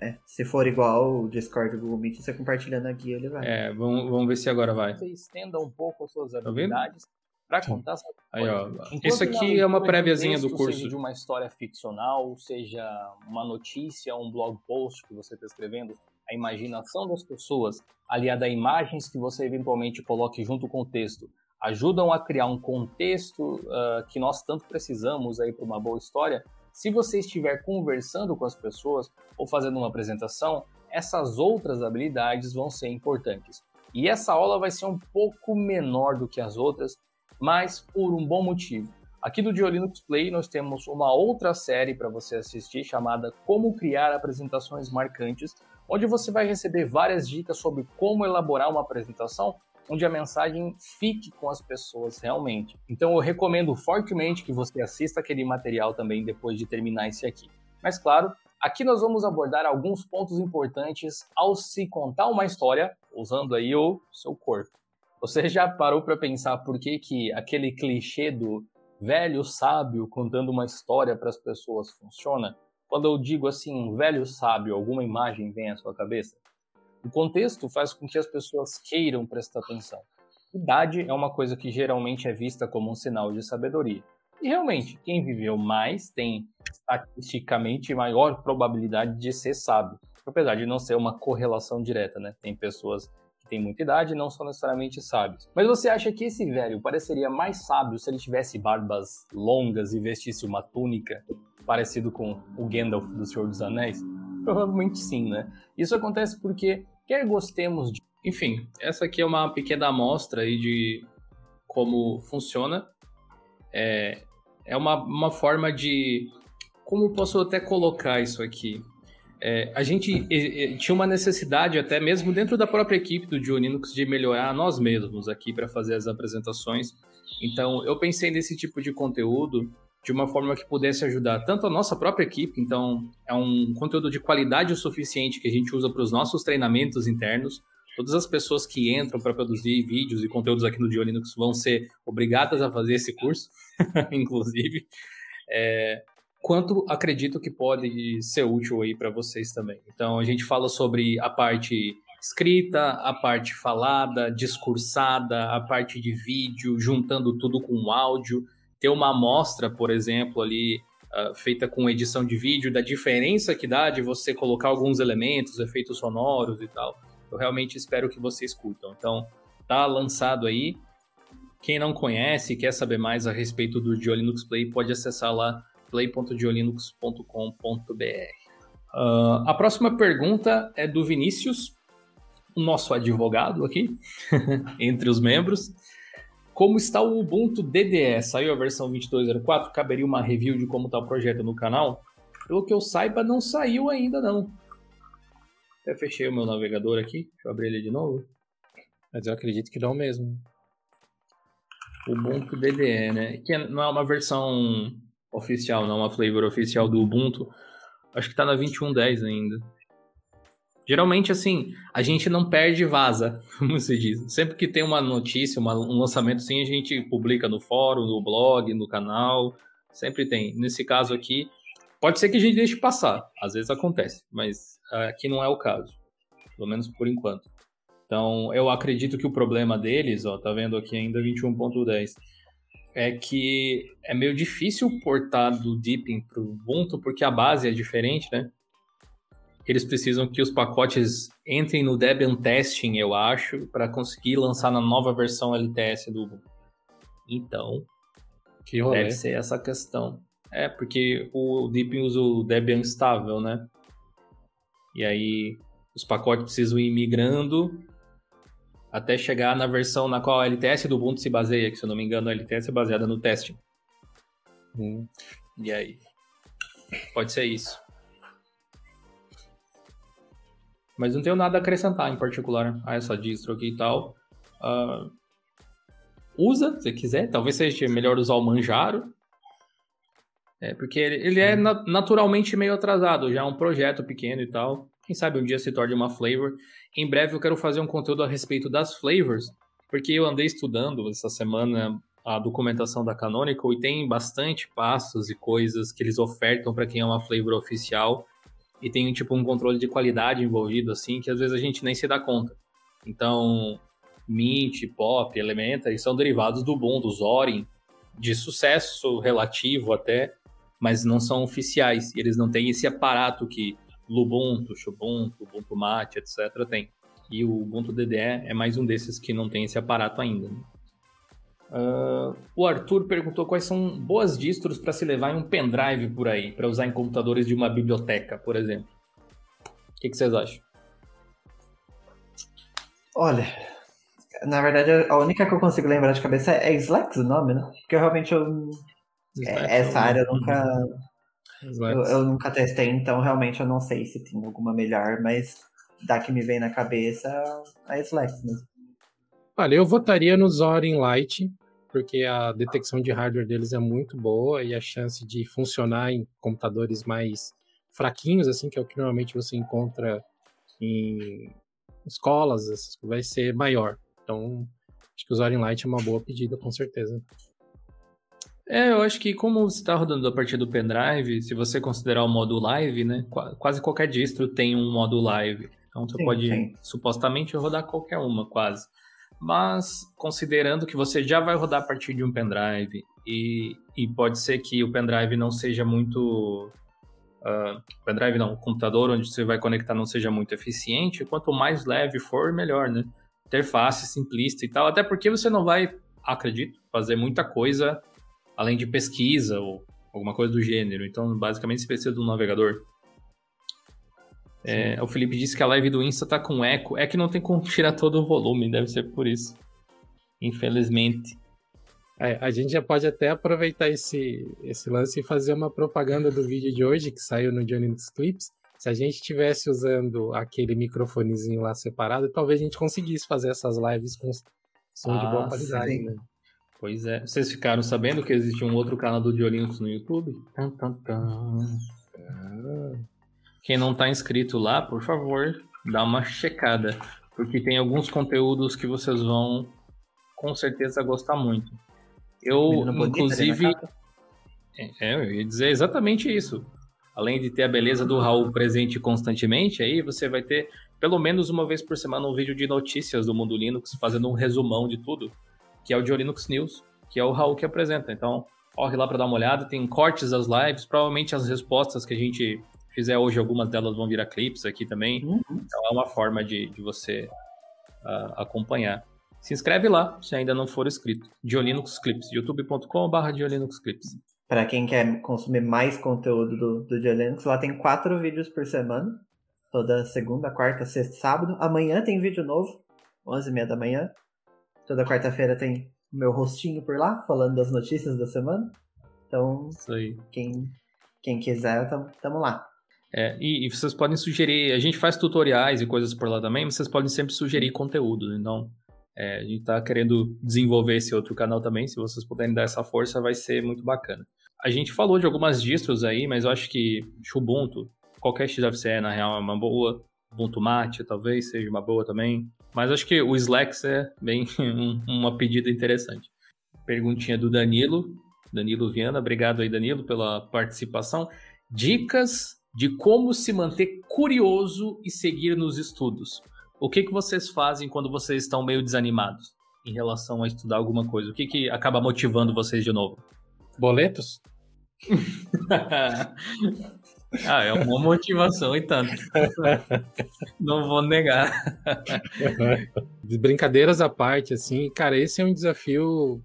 B: É, se for igual o Discord do Google Meet, você compartilhando a guia, ele vai.
A: É, vamos, vamos ver se agora vai.
D: Você estenda um pouco as suas tá habilidades tá para contar essa
A: Aí, ó. Isso aqui é uma préviazinha do curso.
D: Seja de uma história ficcional, seja uma notícia, um blog post que você está escrevendo, a imaginação das pessoas, aliada a imagens que você eventualmente coloque junto com o texto, ajudam a criar um contexto uh, que nós tanto precisamos aí para uma boa história. Se você estiver conversando com as pessoas ou fazendo uma apresentação, essas outras habilidades vão ser importantes. E essa aula vai ser um pouco menor do que as outras, mas por um bom motivo. Aqui do Diolinux Play nós temos uma outra série para você assistir chamada Como Criar Apresentações Marcantes, onde você vai receber várias dicas sobre como elaborar uma apresentação onde a mensagem fique com as pessoas realmente. Então eu recomendo fortemente que você assista aquele material também depois de terminar esse aqui. Mas claro, aqui nós vamos abordar alguns pontos importantes ao se contar uma história usando aí o seu corpo. Você já parou para pensar por que, que aquele clichê do velho sábio contando uma história para as pessoas funciona? Quando eu digo assim, um velho sábio, alguma imagem vem à sua cabeça? O contexto faz com que as pessoas queiram prestar atenção. Idade é uma coisa que geralmente é vista como um sinal de sabedoria. E realmente, quem viveu mais tem estatisticamente maior probabilidade de ser sábio, apesar de não ser uma correlação direta, né? Tem pessoas que têm muita idade e não são necessariamente sábios. Mas você acha que esse velho pareceria mais sábio se ele tivesse barbas longas e vestisse uma túnica parecido com o Gandalf do Senhor dos Anéis? Provavelmente sim, né? Isso acontece porque, quer gostemos de.
A: Enfim, essa aqui é uma pequena amostra aí de como funciona. É, é uma, uma forma de. Como posso até colocar isso aqui? É, a gente tinha uma necessidade, até mesmo dentro da própria equipe do Diolinux, de melhorar nós mesmos aqui para fazer as apresentações. Então, eu pensei nesse tipo de conteúdo de uma forma que pudesse ajudar tanto a nossa própria equipe, então é um conteúdo de qualidade o suficiente que a gente usa para os nossos treinamentos internos. Todas as pessoas que entram para produzir vídeos e conteúdos aqui no Diolinux vão ser obrigadas a fazer esse curso, inclusive. É, quanto acredito que pode ser útil aí para vocês também. Então a gente fala sobre a parte escrita, a parte falada, discursada, a parte de vídeo, juntando tudo com áudio ter uma amostra, por exemplo, ali uh, feita com edição de vídeo, da diferença que dá de você colocar alguns elementos, efeitos sonoros e tal. Eu realmente espero que vocês curtam. Então, tá lançado aí. Quem não conhece e quer saber mais a respeito do Diolinux Play, pode acessar lá play.diolinux.com.br. Uh, ah, a próxima pergunta é do Vinícius, o nosso advogado aqui, entre os membros. Como está o Ubuntu DDE? Saiu a versão 22.04? Caberia uma review de como está o projeto no canal? Pelo que eu saiba, não saiu ainda não. Até fechei o meu navegador aqui. Deixa eu abrir ele de novo.
C: Mas eu acredito que não mesmo.
A: Ubuntu DDE, né? Que não é uma versão oficial, não é uma flavor oficial do Ubuntu. Acho que tá na 21.10 ainda. Geralmente, assim, a gente não perde vaza, como se diz. Sempre que tem uma notícia, uma, um lançamento assim, a gente publica no fórum, no blog, no canal. Sempre tem. Nesse caso aqui, pode ser que a gente deixe passar. Às vezes acontece, mas aqui não é o caso. Pelo menos por enquanto. Então, eu acredito que o problema deles, ó, tá vendo aqui ainda 21.10, é que é meio difícil portar do Deepin pro Ubuntu, porque a base é diferente, né? eles precisam que os pacotes entrem no Debian Testing, eu acho, para conseguir lançar na nova versão LTS do Ubuntu. Então, que deve ser essa questão. É, porque o Deepin usa o Debian estável, né? E aí os pacotes precisam ir migrando até chegar na versão na qual a LTS do Ubuntu se baseia, que se eu não me engano a LTS é baseada no testing. Hum. E aí? Pode ser isso. Mas não tenho nada a acrescentar em particular a essa distro aqui e tal. Uh, usa, se quiser. Talvez seja melhor usar o Manjaro. É, porque ele, ele é na, naturalmente meio atrasado. Já é um projeto pequeno e tal. Quem sabe um dia se torne uma flavor. Em breve eu quero fazer um conteúdo a respeito das flavors. Porque eu andei estudando essa semana a documentação da Canonical e tem bastante passos e coisas que eles ofertam para quem é uma flavor oficial e tem tipo um controle de qualidade envolvido assim que às vezes a gente nem se dá conta. Então, Mint, Pop, Elementary são derivados do Ubuntu, do Zorin, de sucesso relativo até, mas não são oficiais. Eles não têm esse aparato que Lubuntu, Xubuntu, Ubuntu Mate, etc. tem. E o Ubuntu DDE é mais um desses que não tem esse aparato ainda. Uh, o Arthur perguntou quais são boas distros para se levar em um pendrive por aí, para usar em computadores de uma biblioteca, por exemplo. O que, que, vocês acham?
B: Olha, na verdade, a única que eu consigo lembrar de cabeça é Slack o nome, né? Porque eu realmente eu, é, essa área eu nunca eu, eu, nunca testei, então realmente eu não sei se tem alguma melhor, mas da que me vem na cabeça é a Slack mesmo.
C: Olha, eu votaria no Zorin Lite, porque a detecção de hardware deles é muito boa e a chance de funcionar em computadores mais fraquinhos, assim, que é o que normalmente você encontra em escolas, vai ser maior. Então, acho que o Zorin Lite é uma boa pedida, com certeza.
A: É, eu acho que como você está rodando a partir do pendrive, se você considerar o modo live, né? Quase qualquer distro tem um modo live. Então você sim, pode sim. supostamente rodar qualquer uma, quase mas considerando que você já vai rodar a partir de um pendrive e, e pode ser que o pendrive não seja muito. Uh, pendrive não, o computador onde você vai conectar não seja muito eficiente, quanto mais leve for, melhor, né? Interface simplista e tal, até porque você não vai, acredito, fazer muita coisa além de pesquisa ou alguma coisa do gênero. Então, basicamente, você precisa um navegador. É, o Felipe disse que a live do Insta tá com eco. É que não tem como tirar todo o volume, deve ser por isso. Infelizmente.
C: É, a gente já pode até aproveitar esse, esse lance e fazer uma propaganda do vídeo de hoje que saiu no Johnny Clips. Se a gente estivesse usando aquele microfonezinho lá separado, talvez a gente conseguisse fazer essas lives com som ah, de boa ah, qualidade. Né?
A: Pois é. Vocês ficaram sabendo que existe um outro canal do Diolinux no YouTube? Tum, tum, tum. Ah. Quem não está inscrito lá, por favor, dá uma checada, porque tem alguns conteúdos que vocês vão com certeza gostar muito. Eu, inclusive, é, é, eu ia dizer exatamente isso. Além de ter a beleza do Raul presente constantemente, aí você vai ter pelo menos uma vez por semana um vídeo de notícias do mundo Linux, fazendo um resumão de tudo, que é o de Linux News, que é o Raul que apresenta. Então, corre lá para dar uma olhada. Tem cortes das lives, provavelmente as respostas que a gente fizer hoje, algumas delas vão virar clips aqui também. Uhum. Então é uma forma de, de você uh, acompanhar. Se inscreve lá, se ainda não for inscrito. Diolinux Clips, youtube.com.br Diolinux Clips.
B: Para quem quer consumir mais conteúdo do, do Diolinux, lá tem quatro vídeos por semana. Toda segunda, quarta, sexta, sábado. Amanhã tem vídeo novo, 11h30 da manhã. Toda quarta-feira tem o meu rostinho por lá, falando das notícias da semana. Então, Quem, quem quiser, tamo, tamo lá.
A: É, e, e, vocês podem sugerir, a gente faz tutoriais e coisas por lá também, mas vocês podem sempre sugerir conteúdo. Então, é, a gente está querendo desenvolver esse outro canal também. Se vocês puderem dar essa força, vai ser muito bacana. A gente falou de algumas distros aí, mas eu acho que Ubuntu, qualquer XFCE na real é uma boa. Ubuntu Mate talvez seja uma boa também. Mas acho que o Slacks é bem um, uma pedida interessante. Perguntinha do Danilo. Danilo Viana, obrigado aí, Danilo, pela participação. Dicas de como se manter curioso e seguir nos estudos. O que, que vocês fazem quando vocês estão meio desanimados em relação a estudar alguma coisa? O que, que acaba motivando vocês de novo?
C: Boletos?
A: ah, é uma motivação e tanto. Não vou negar.
C: Brincadeiras à parte, assim, cara, esse é um desafio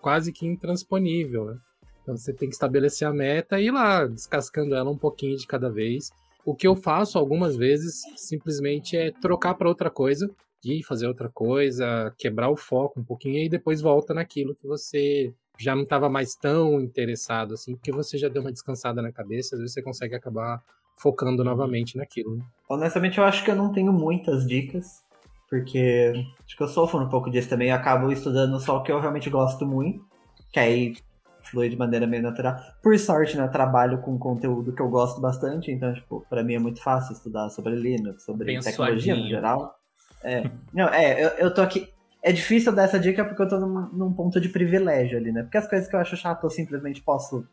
C: quase que intransponível, né? Então você tem que estabelecer a meta e ir lá descascando ela um pouquinho de cada vez. O que eu faço algumas vezes simplesmente é trocar para outra coisa, ir fazer outra coisa, quebrar o foco um pouquinho e depois volta naquilo que você já não estava mais tão interessado assim, porque você já deu uma descansada na cabeça, às vezes você consegue acabar focando novamente naquilo. Né?
B: Honestamente, eu acho que eu não tenho muitas dicas, porque acho que eu sofro um pouco disso também, eu acabo estudando só o que eu realmente gosto muito, que aí flui de maneira meio natural. Por sorte, né, trabalho com conteúdo que eu gosto bastante, então, tipo, pra mim é muito fácil estudar sobre Linux, sobre tecnologia no geral. É, não, é, eu, eu tô aqui. É difícil dar essa dica porque eu tô num, num, ponto de privilégio ali, né? Porque as coisas que eu acho chato eu simplesmente posso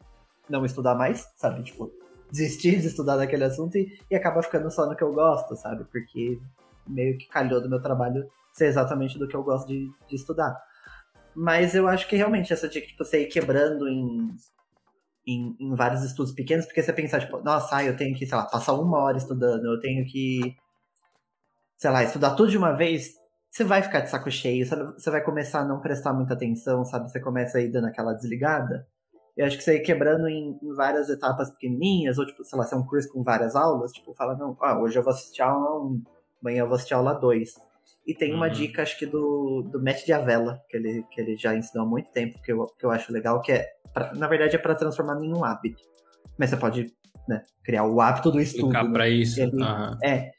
B: não estudar mais, sabe? Tipo, desistir de estudar daquele assunto e, e acaba ficando só no que eu gosto, sabe? Porque meio que calhou do meu trabalho ser exatamente do que eu gosto de, de estudar. Mas eu acho que realmente essa dica, tipo, você ir quebrando em, em, em, vários estudos pequenos, porque você pensar, tipo, nossa, eu tenho que, sei lá, passar uma hora estudando, eu tenho que, sei lá, estudar tudo de uma vez, você vai ficar de saco cheio, você vai começar a não prestar muita atenção, sabe? Você começa a ir dando aquela desligada. Eu acho que você ir quebrando em, em, várias etapas pequenininhas, ou, tipo, sei lá, se é um curso com várias aulas, tipo, fala, não, ah, hoje eu vou assistir aula 1, amanhã eu vou assistir aula 2. E tem uma uhum. dica, acho que do, do Matt Diavela, que ele, que ele já ensinou há muito tempo, que eu, que eu acho legal, que é, pra, na verdade, é para transformar em um hábito. Mas você pode né, criar o hábito do estudo.
A: Né? para isso.
B: Ele,
A: uhum.
B: É.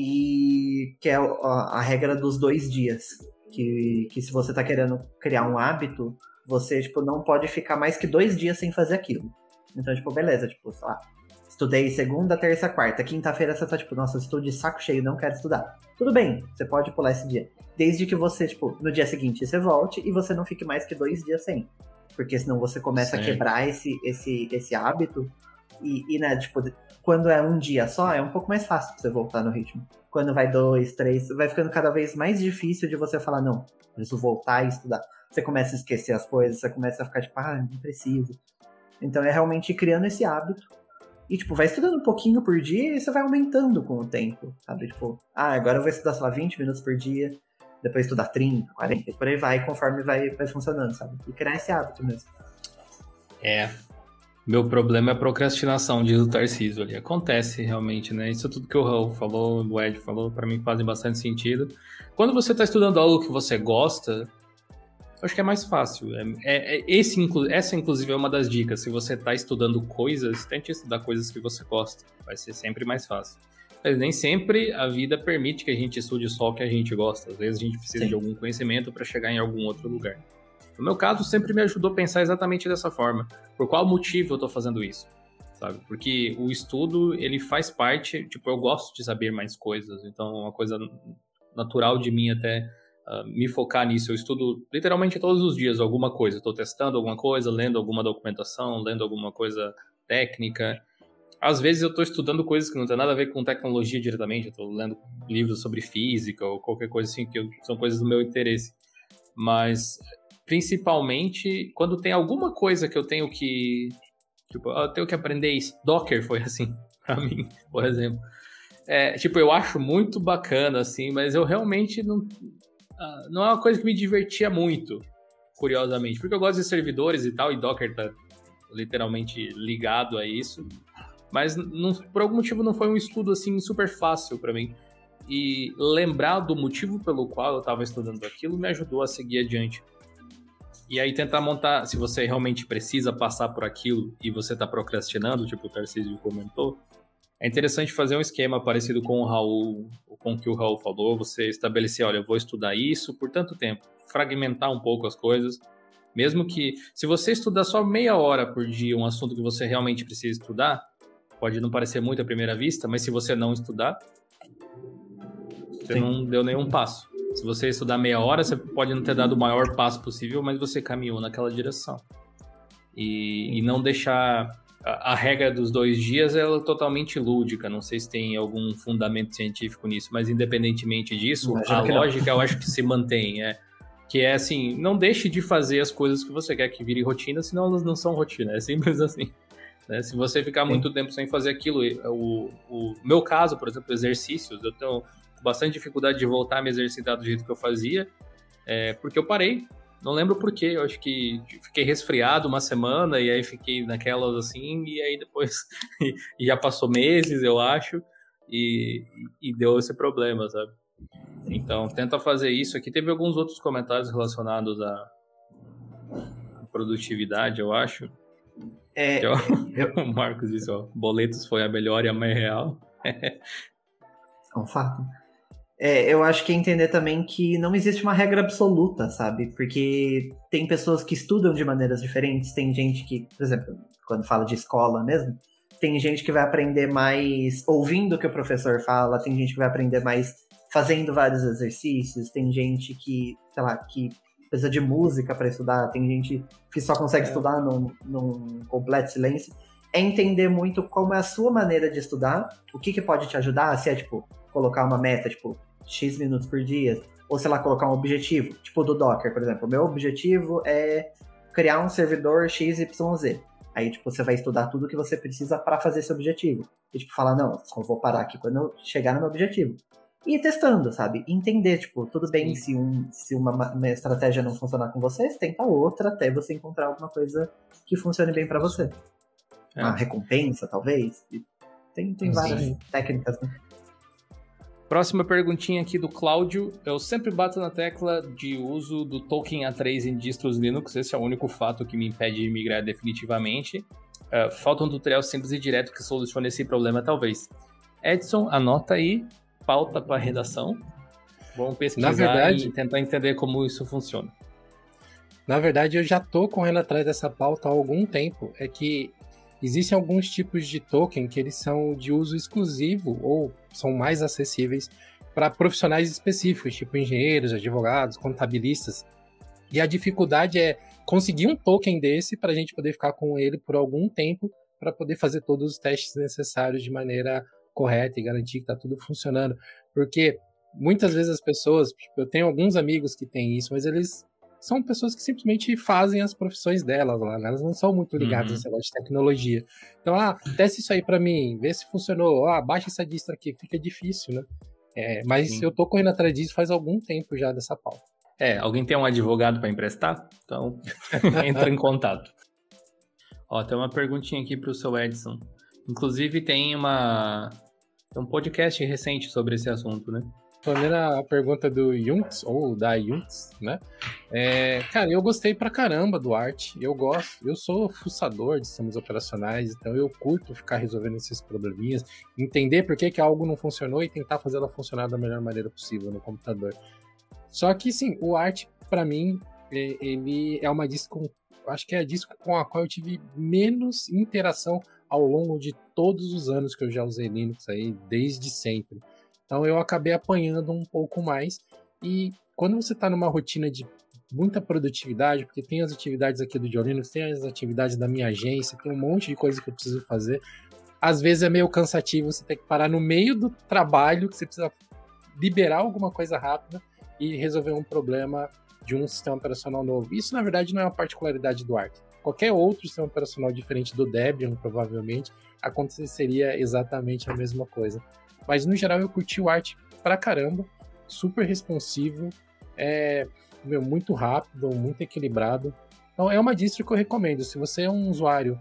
B: E que é a, regra dos dois dias. Que, que se você tá querendo criar um hábito, você, tipo, não pode ficar mais que dois dias sem fazer aquilo. Então, tipo, beleza, tipo, sei lá, estudei segunda, terça, quarta. Quinta-feira você tá tipo, nossa, estou de saco cheio, não quero estudar. Tudo bem, você pode pular esse dia. Desde que você, tipo, no dia seguinte você volte e você não fique mais que dois dias sem. Porque senão você começa Sim. a quebrar esse, esse, esse hábito. E, e, né, tipo, quando é um dia só, é um pouco mais fácil pra você voltar no ritmo. Quando vai dois, três, vai ficando cada vez mais difícil de você falar, não, preciso voltar e estudar. Você começa a esquecer as coisas, você começa a ficar tipo, ah, não preciso. Então é realmente criando esse hábito e, tipo, vai estudando um pouquinho por dia e você vai aumentando com o tempo, sabe? Tipo, ah, agora eu vou estudar, lá, 20 minutos por dia, depois estudar 30, 40, por aí vai, conforme vai, vai funcionando, sabe? E criar esse hábito mesmo.
A: É. Meu problema é a procrastinação, diz o Tarcísio ali. Acontece realmente, né? Isso é tudo que o Raul falou, o Ed falou, para mim fazem bastante sentido. Quando você tá estudando algo que você gosta, acho que é mais fácil. É, é, é, esse, essa, inclusive, é uma das dicas. Se você está estudando coisas, tente estudar coisas que você gosta. Vai ser sempre mais fácil. Mas nem sempre a vida permite que a gente estude só o que a gente gosta. Às vezes a gente precisa Sim. de algum conhecimento para chegar em algum outro lugar. No meu caso, sempre me ajudou a pensar exatamente dessa forma. Por qual motivo eu estou fazendo isso? Sabe? Porque o estudo, ele faz parte, tipo, eu gosto de saber mais coisas. Então, é uma coisa natural de mim até uh, me focar nisso. Eu estudo literalmente todos os dias alguma coisa. Estou testando alguma coisa, lendo alguma documentação, lendo alguma coisa técnica. Às vezes eu estou estudando coisas que não tem nada a ver com tecnologia diretamente. Estou lendo livros sobre física ou qualquer coisa assim, que são coisas do meu interesse. Mas principalmente quando tem alguma coisa que eu tenho que. Tipo, eu tenho que aprender isso. Docker foi assim, para mim, por exemplo. É, tipo, eu acho muito bacana, assim, mas eu realmente não. Uh, não é uma coisa que me divertia muito, curiosamente. Porque eu gosto de servidores e tal, e Docker tá literalmente ligado a isso. Mas não, por algum motivo não foi um estudo assim super fácil para mim. E lembrar do motivo pelo qual eu estava estudando aquilo me ajudou a seguir adiante. E aí tentar montar, se você realmente precisa passar por aquilo e você está procrastinando, tipo o Tarcísio comentou, é interessante fazer um esquema parecido com o Raul, com o que o Raul falou, você estabelecer, olha, eu vou estudar isso por tanto tempo, fragmentar um pouco as coisas, mesmo que se você estudar só meia hora por dia um assunto que você realmente precisa estudar, pode não parecer muito à primeira vista, mas se você não estudar, você Sim. não deu nenhum passo. Se você estudar meia hora, você pode não ter dado o maior passo possível, mas você caminhou naquela direção. E, e não deixar. A, a, regra dos dois dias ela é totalmente lúdica, não sei se tem algum fundamento científico nisso, mas independentemente disso, a lógica eu acho que se mantém. É, que é assim, não deixe de fazer as coisas que você quer que vire rotina, senão elas não são rotina, é simples assim. Né? Se você ficar Sim. muito tempo sem fazer aquilo, o, o meu caso, por exemplo, exercícios, eu tenho bastante dificuldade de voltar a me exercitar do jeito que eu fazia, é, porque eu parei. Não lembro porquê, eu acho que fiquei resfriado uma semana e aí fiquei naquelas assim, e aí depois e já passou meses, eu acho, e, e deu esse problema, sabe? Então, tenta fazer isso. Aqui teve alguns outros comentários relacionados à produtividade, eu acho. É, eu, o Marcos disse, ó, boletos foi a melhor e a mais real.
B: é um fato. É, eu acho que é entender também que não existe uma regra absoluta, sabe? Porque tem pessoas que estudam de maneiras diferentes, tem gente que, por exemplo, quando fala de escola mesmo, tem gente que vai aprender mais ouvindo o que o professor fala, tem gente que vai aprender mais fazendo vários exercícios, tem gente que, sei lá, que precisa de música para estudar, tem gente que só consegue é. estudar num, num completo silêncio. É entender muito como é a sua maneira de estudar, o que, que pode te ajudar, se é, tipo, colocar uma meta, tipo, X minutos por dia, ou sei lá, colocar um objetivo, tipo do Docker, por exemplo. O meu objetivo é criar um servidor XYZ. Aí, tipo, você vai estudar tudo que você precisa para fazer esse objetivo. E, tipo, falar, não, só vou parar aqui quando eu chegar no meu objetivo. E ir testando, sabe? Entender, tipo, tudo bem se, um, se uma, uma, estratégia não funcionar com você, você tenta outra até você encontrar alguma coisa que funcione bem para você. É. Uma recompensa, talvez. tem, tem várias técnicas, né?
A: Próxima perguntinha aqui do Cláudio. Eu sempre bato na tecla de uso do Token A3 em distros Linux. Esse é o único fato que me impede de migrar definitivamente. Uh, falta um tutorial simples e direto que solucione esse problema, talvez. Edson, anota aí, pauta para redação. Vamos pesquisar verdade, e tentar entender como isso funciona.
C: Na verdade, eu já estou correndo atrás dessa pauta há algum tempo. É que existem alguns tipos de token que eles são de uso exclusivo ou são mais acessíveis para profissionais específicos, tipo engenheiros, advogados, contabilistas. E a dificuldade é conseguir um token desse para a gente poder ficar com ele por algum tempo para poder fazer todos os testes necessários de maneira correta e garantir que está tudo funcionando. Porque muitas vezes as pessoas, tipo, eu tenho alguns amigos que têm isso, mas eles são pessoas que simplesmente fazem as profissões delas lá, né? elas não são muito ligadas uhum. nesse negócio de tecnologia. Então, ah, teste isso aí para mim, vê se funcionou, ah, baixa essa distro aqui, fica difícil, né? É, mas Sim. eu tô correndo atrás disso faz algum tempo já dessa pauta.
A: É, alguém tem um advogado para emprestar? Então, entra em contato. Ó, tem uma perguntinha aqui pro seu Edson. Inclusive tem uma tem um podcast recente sobre esse assunto, né?
C: Respondendo a pergunta do Yunts, ou da Yunts, né? É, cara, eu gostei pra caramba do arte. Eu gosto, eu sou fuçador de sistemas operacionais, então eu curto ficar resolvendo esses probleminhas, entender por que, que algo não funcionou e tentar fazer ela funcionar da melhor maneira possível no computador. Só que, sim, o arte, para mim, ele é uma disco, acho que é a disco com a qual eu tive menos interação ao longo de todos os anos que eu já usei Linux aí, desde sempre. Então eu acabei apanhando um pouco mais. E quando você está numa rotina de muita produtividade, porque tem as atividades aqui do Linux, tem as atividades da minha agência, tem um monte de coisa que eu preciso fazer. Às vezes é meio cansativo você ter que parar no meio do trabalho, que você precisa liberar alguma coisa rápida e resolver um problema de um sistema operacional novo. Isso, na verdade, não é uma particularidade do Arc. Qualquer outro sistema operacional diferente do Debian, provavelmente, aconteceria exatamente a mesma coisa. Mas, no geral, eu curti o Arc pra caramba, super responsivo, é meu, muito rápido, muito equilibrado. Então, é uma distro que eu recomendo. Se você é um usuário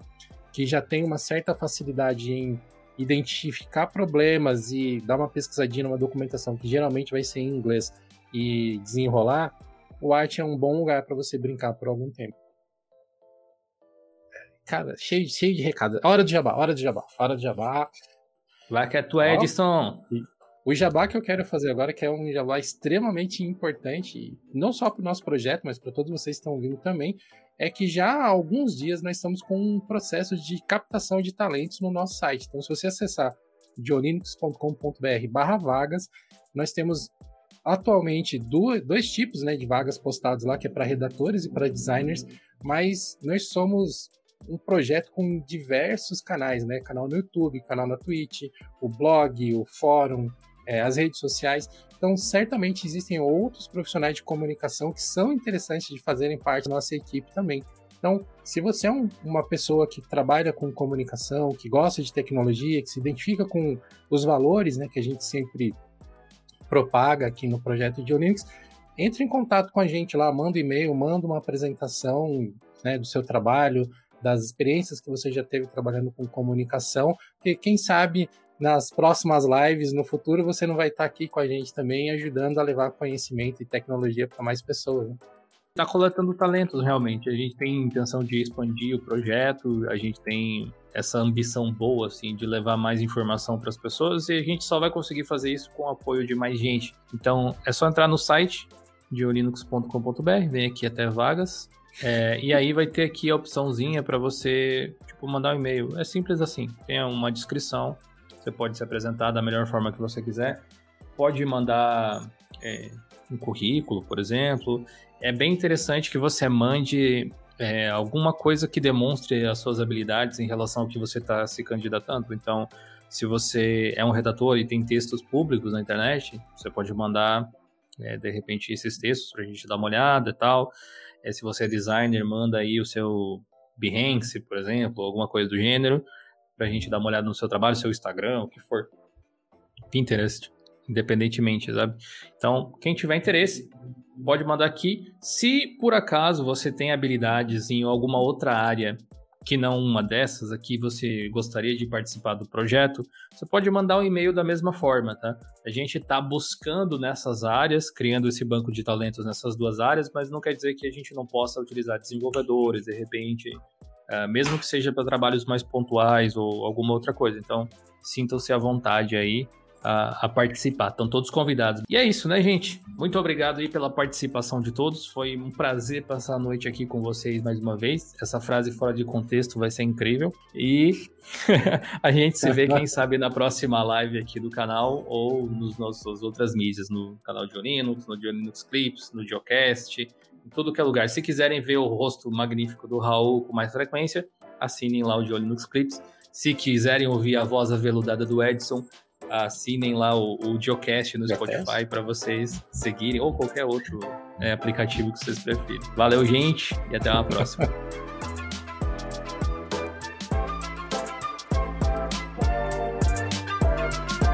C: que já tem uma certa facilidade em identificar problemas e dar uma pesquisadinha numa documentação que geralmente vai ser em inglês e desenrolar, o Art é um bom lugar para você brincar por algum tempo. Cara, cheio, cheio de recado. Hora de jabá, hora de jabá, hora de jabá.
A: Vai que é tua, Edson.
C: O jabá que eu quero fazer agora, que é um jabá extremamente importante, não só para o nosso projeto, mas para todos vocês que estão ouvindo também, é que já há alguns dias nós estamos com um processo de captação de talentos no nosso site. Então, se você acessar diolinux.com.br barra vagas, nós temos atualmente dois tipos né, de vagas postadas lá, que é para redatores e para designers, mas nós somos um projeto com diversos canais, né? Canal no YouTube, canal na Twitch, o blog, o fórum, é, as redes sociais. Então, certamente existem outros profissionais de comunicação que são interessantes de fazerem parte da nossa equipe também. Então, se você é um, uma pessoa que trabalha com comunicação, que gosta de tecnologia, que se identifica com os valores né, que a gente sempre propaga aqui no projeto de Linux, entre em contato com a gente lá, manda um e-mail, manda uma apresentação né, do seu trabalho, das experiências que você já teve trabalhando com comunicação, que quem sabe nas próximas lives no futuro você não vai estar aqui com a gente também ajudando a levar conhecimento e tecnologia para mais pessoas. Né?
A: Tá coletando talentos realmente. A gente tem intenção de expandir o projeto, a gente tem essa ambição boa assim de levar mais informação para as pessoas e a gente só vai conseguir fazer isso com o apoio de mais gente. Então é só entrar no site de linux.com.br, vem aqui até vagas, é, e aí vai ter aqui a opçãozinha para você tipo, mandar um e-mail. É simples assim. Tem uma descrição você pode se apresentar da melhor forma que você quiser. Pode mandar é, um currículo, por exemplo. É bem interessante que você mande é, alguma coisa que demonstre as suas habilidades em relação ao que você está se candidatando. Então, se você é um redator e tem textos públicos na internet, você pode mandar, é, de repente, esses textos para a gente dar uma olhada e tal. É, se você é designer, manda aí o seu Behance, por exemplo, alguma coisa do gênero pra gente dar uma olhada no seu trabalho, seu Instagram, o que for. Pinterest, independentemente, sabe? Então, quem tiver interesse, pode mandar aqui. Se por acaso você tem habilidades em alguma outra área que não uma dessas aqui, você gostaria de participar do projeto, você pode mandar um e-mail da mesma forma, tá? A gente está buscando nessas áreas, criando esse banco de talentos nessas duas áreas, mas não quer dizer que a gente não possa utilizar desenvolvedores, de repente, uh, mesmo que seja para trabalhos mais pontuais ou alguma outra coisa. Então, sintam-se à vontade aí a, a, participar. Estão todos convidados. E é isso, né, gente? Muito obrigado aí pela participação de todos. Foi um prazer passar a noite aqui com vocês mais uma vez. Essa frase fora de contexto vai ser incrível. E a gente se vê, quem sabe, na próxima live aqui do canal ou nos nossas outras mídias, no canal de Linux, no Linux Clips, no Geocast, em tudo que é lugar. Se quiserem ver o rosto magnífico do Raul com mais frequência, assinem lá o de Linux Clips. Se quiserem ouvir a voz aveludada do Edson, assinem lá o, o Geocast no Spotify para vocês seguirem, ou qualquer outro é, aplicativo que vocês preferirem. Valeu, gente, e até uma próxima.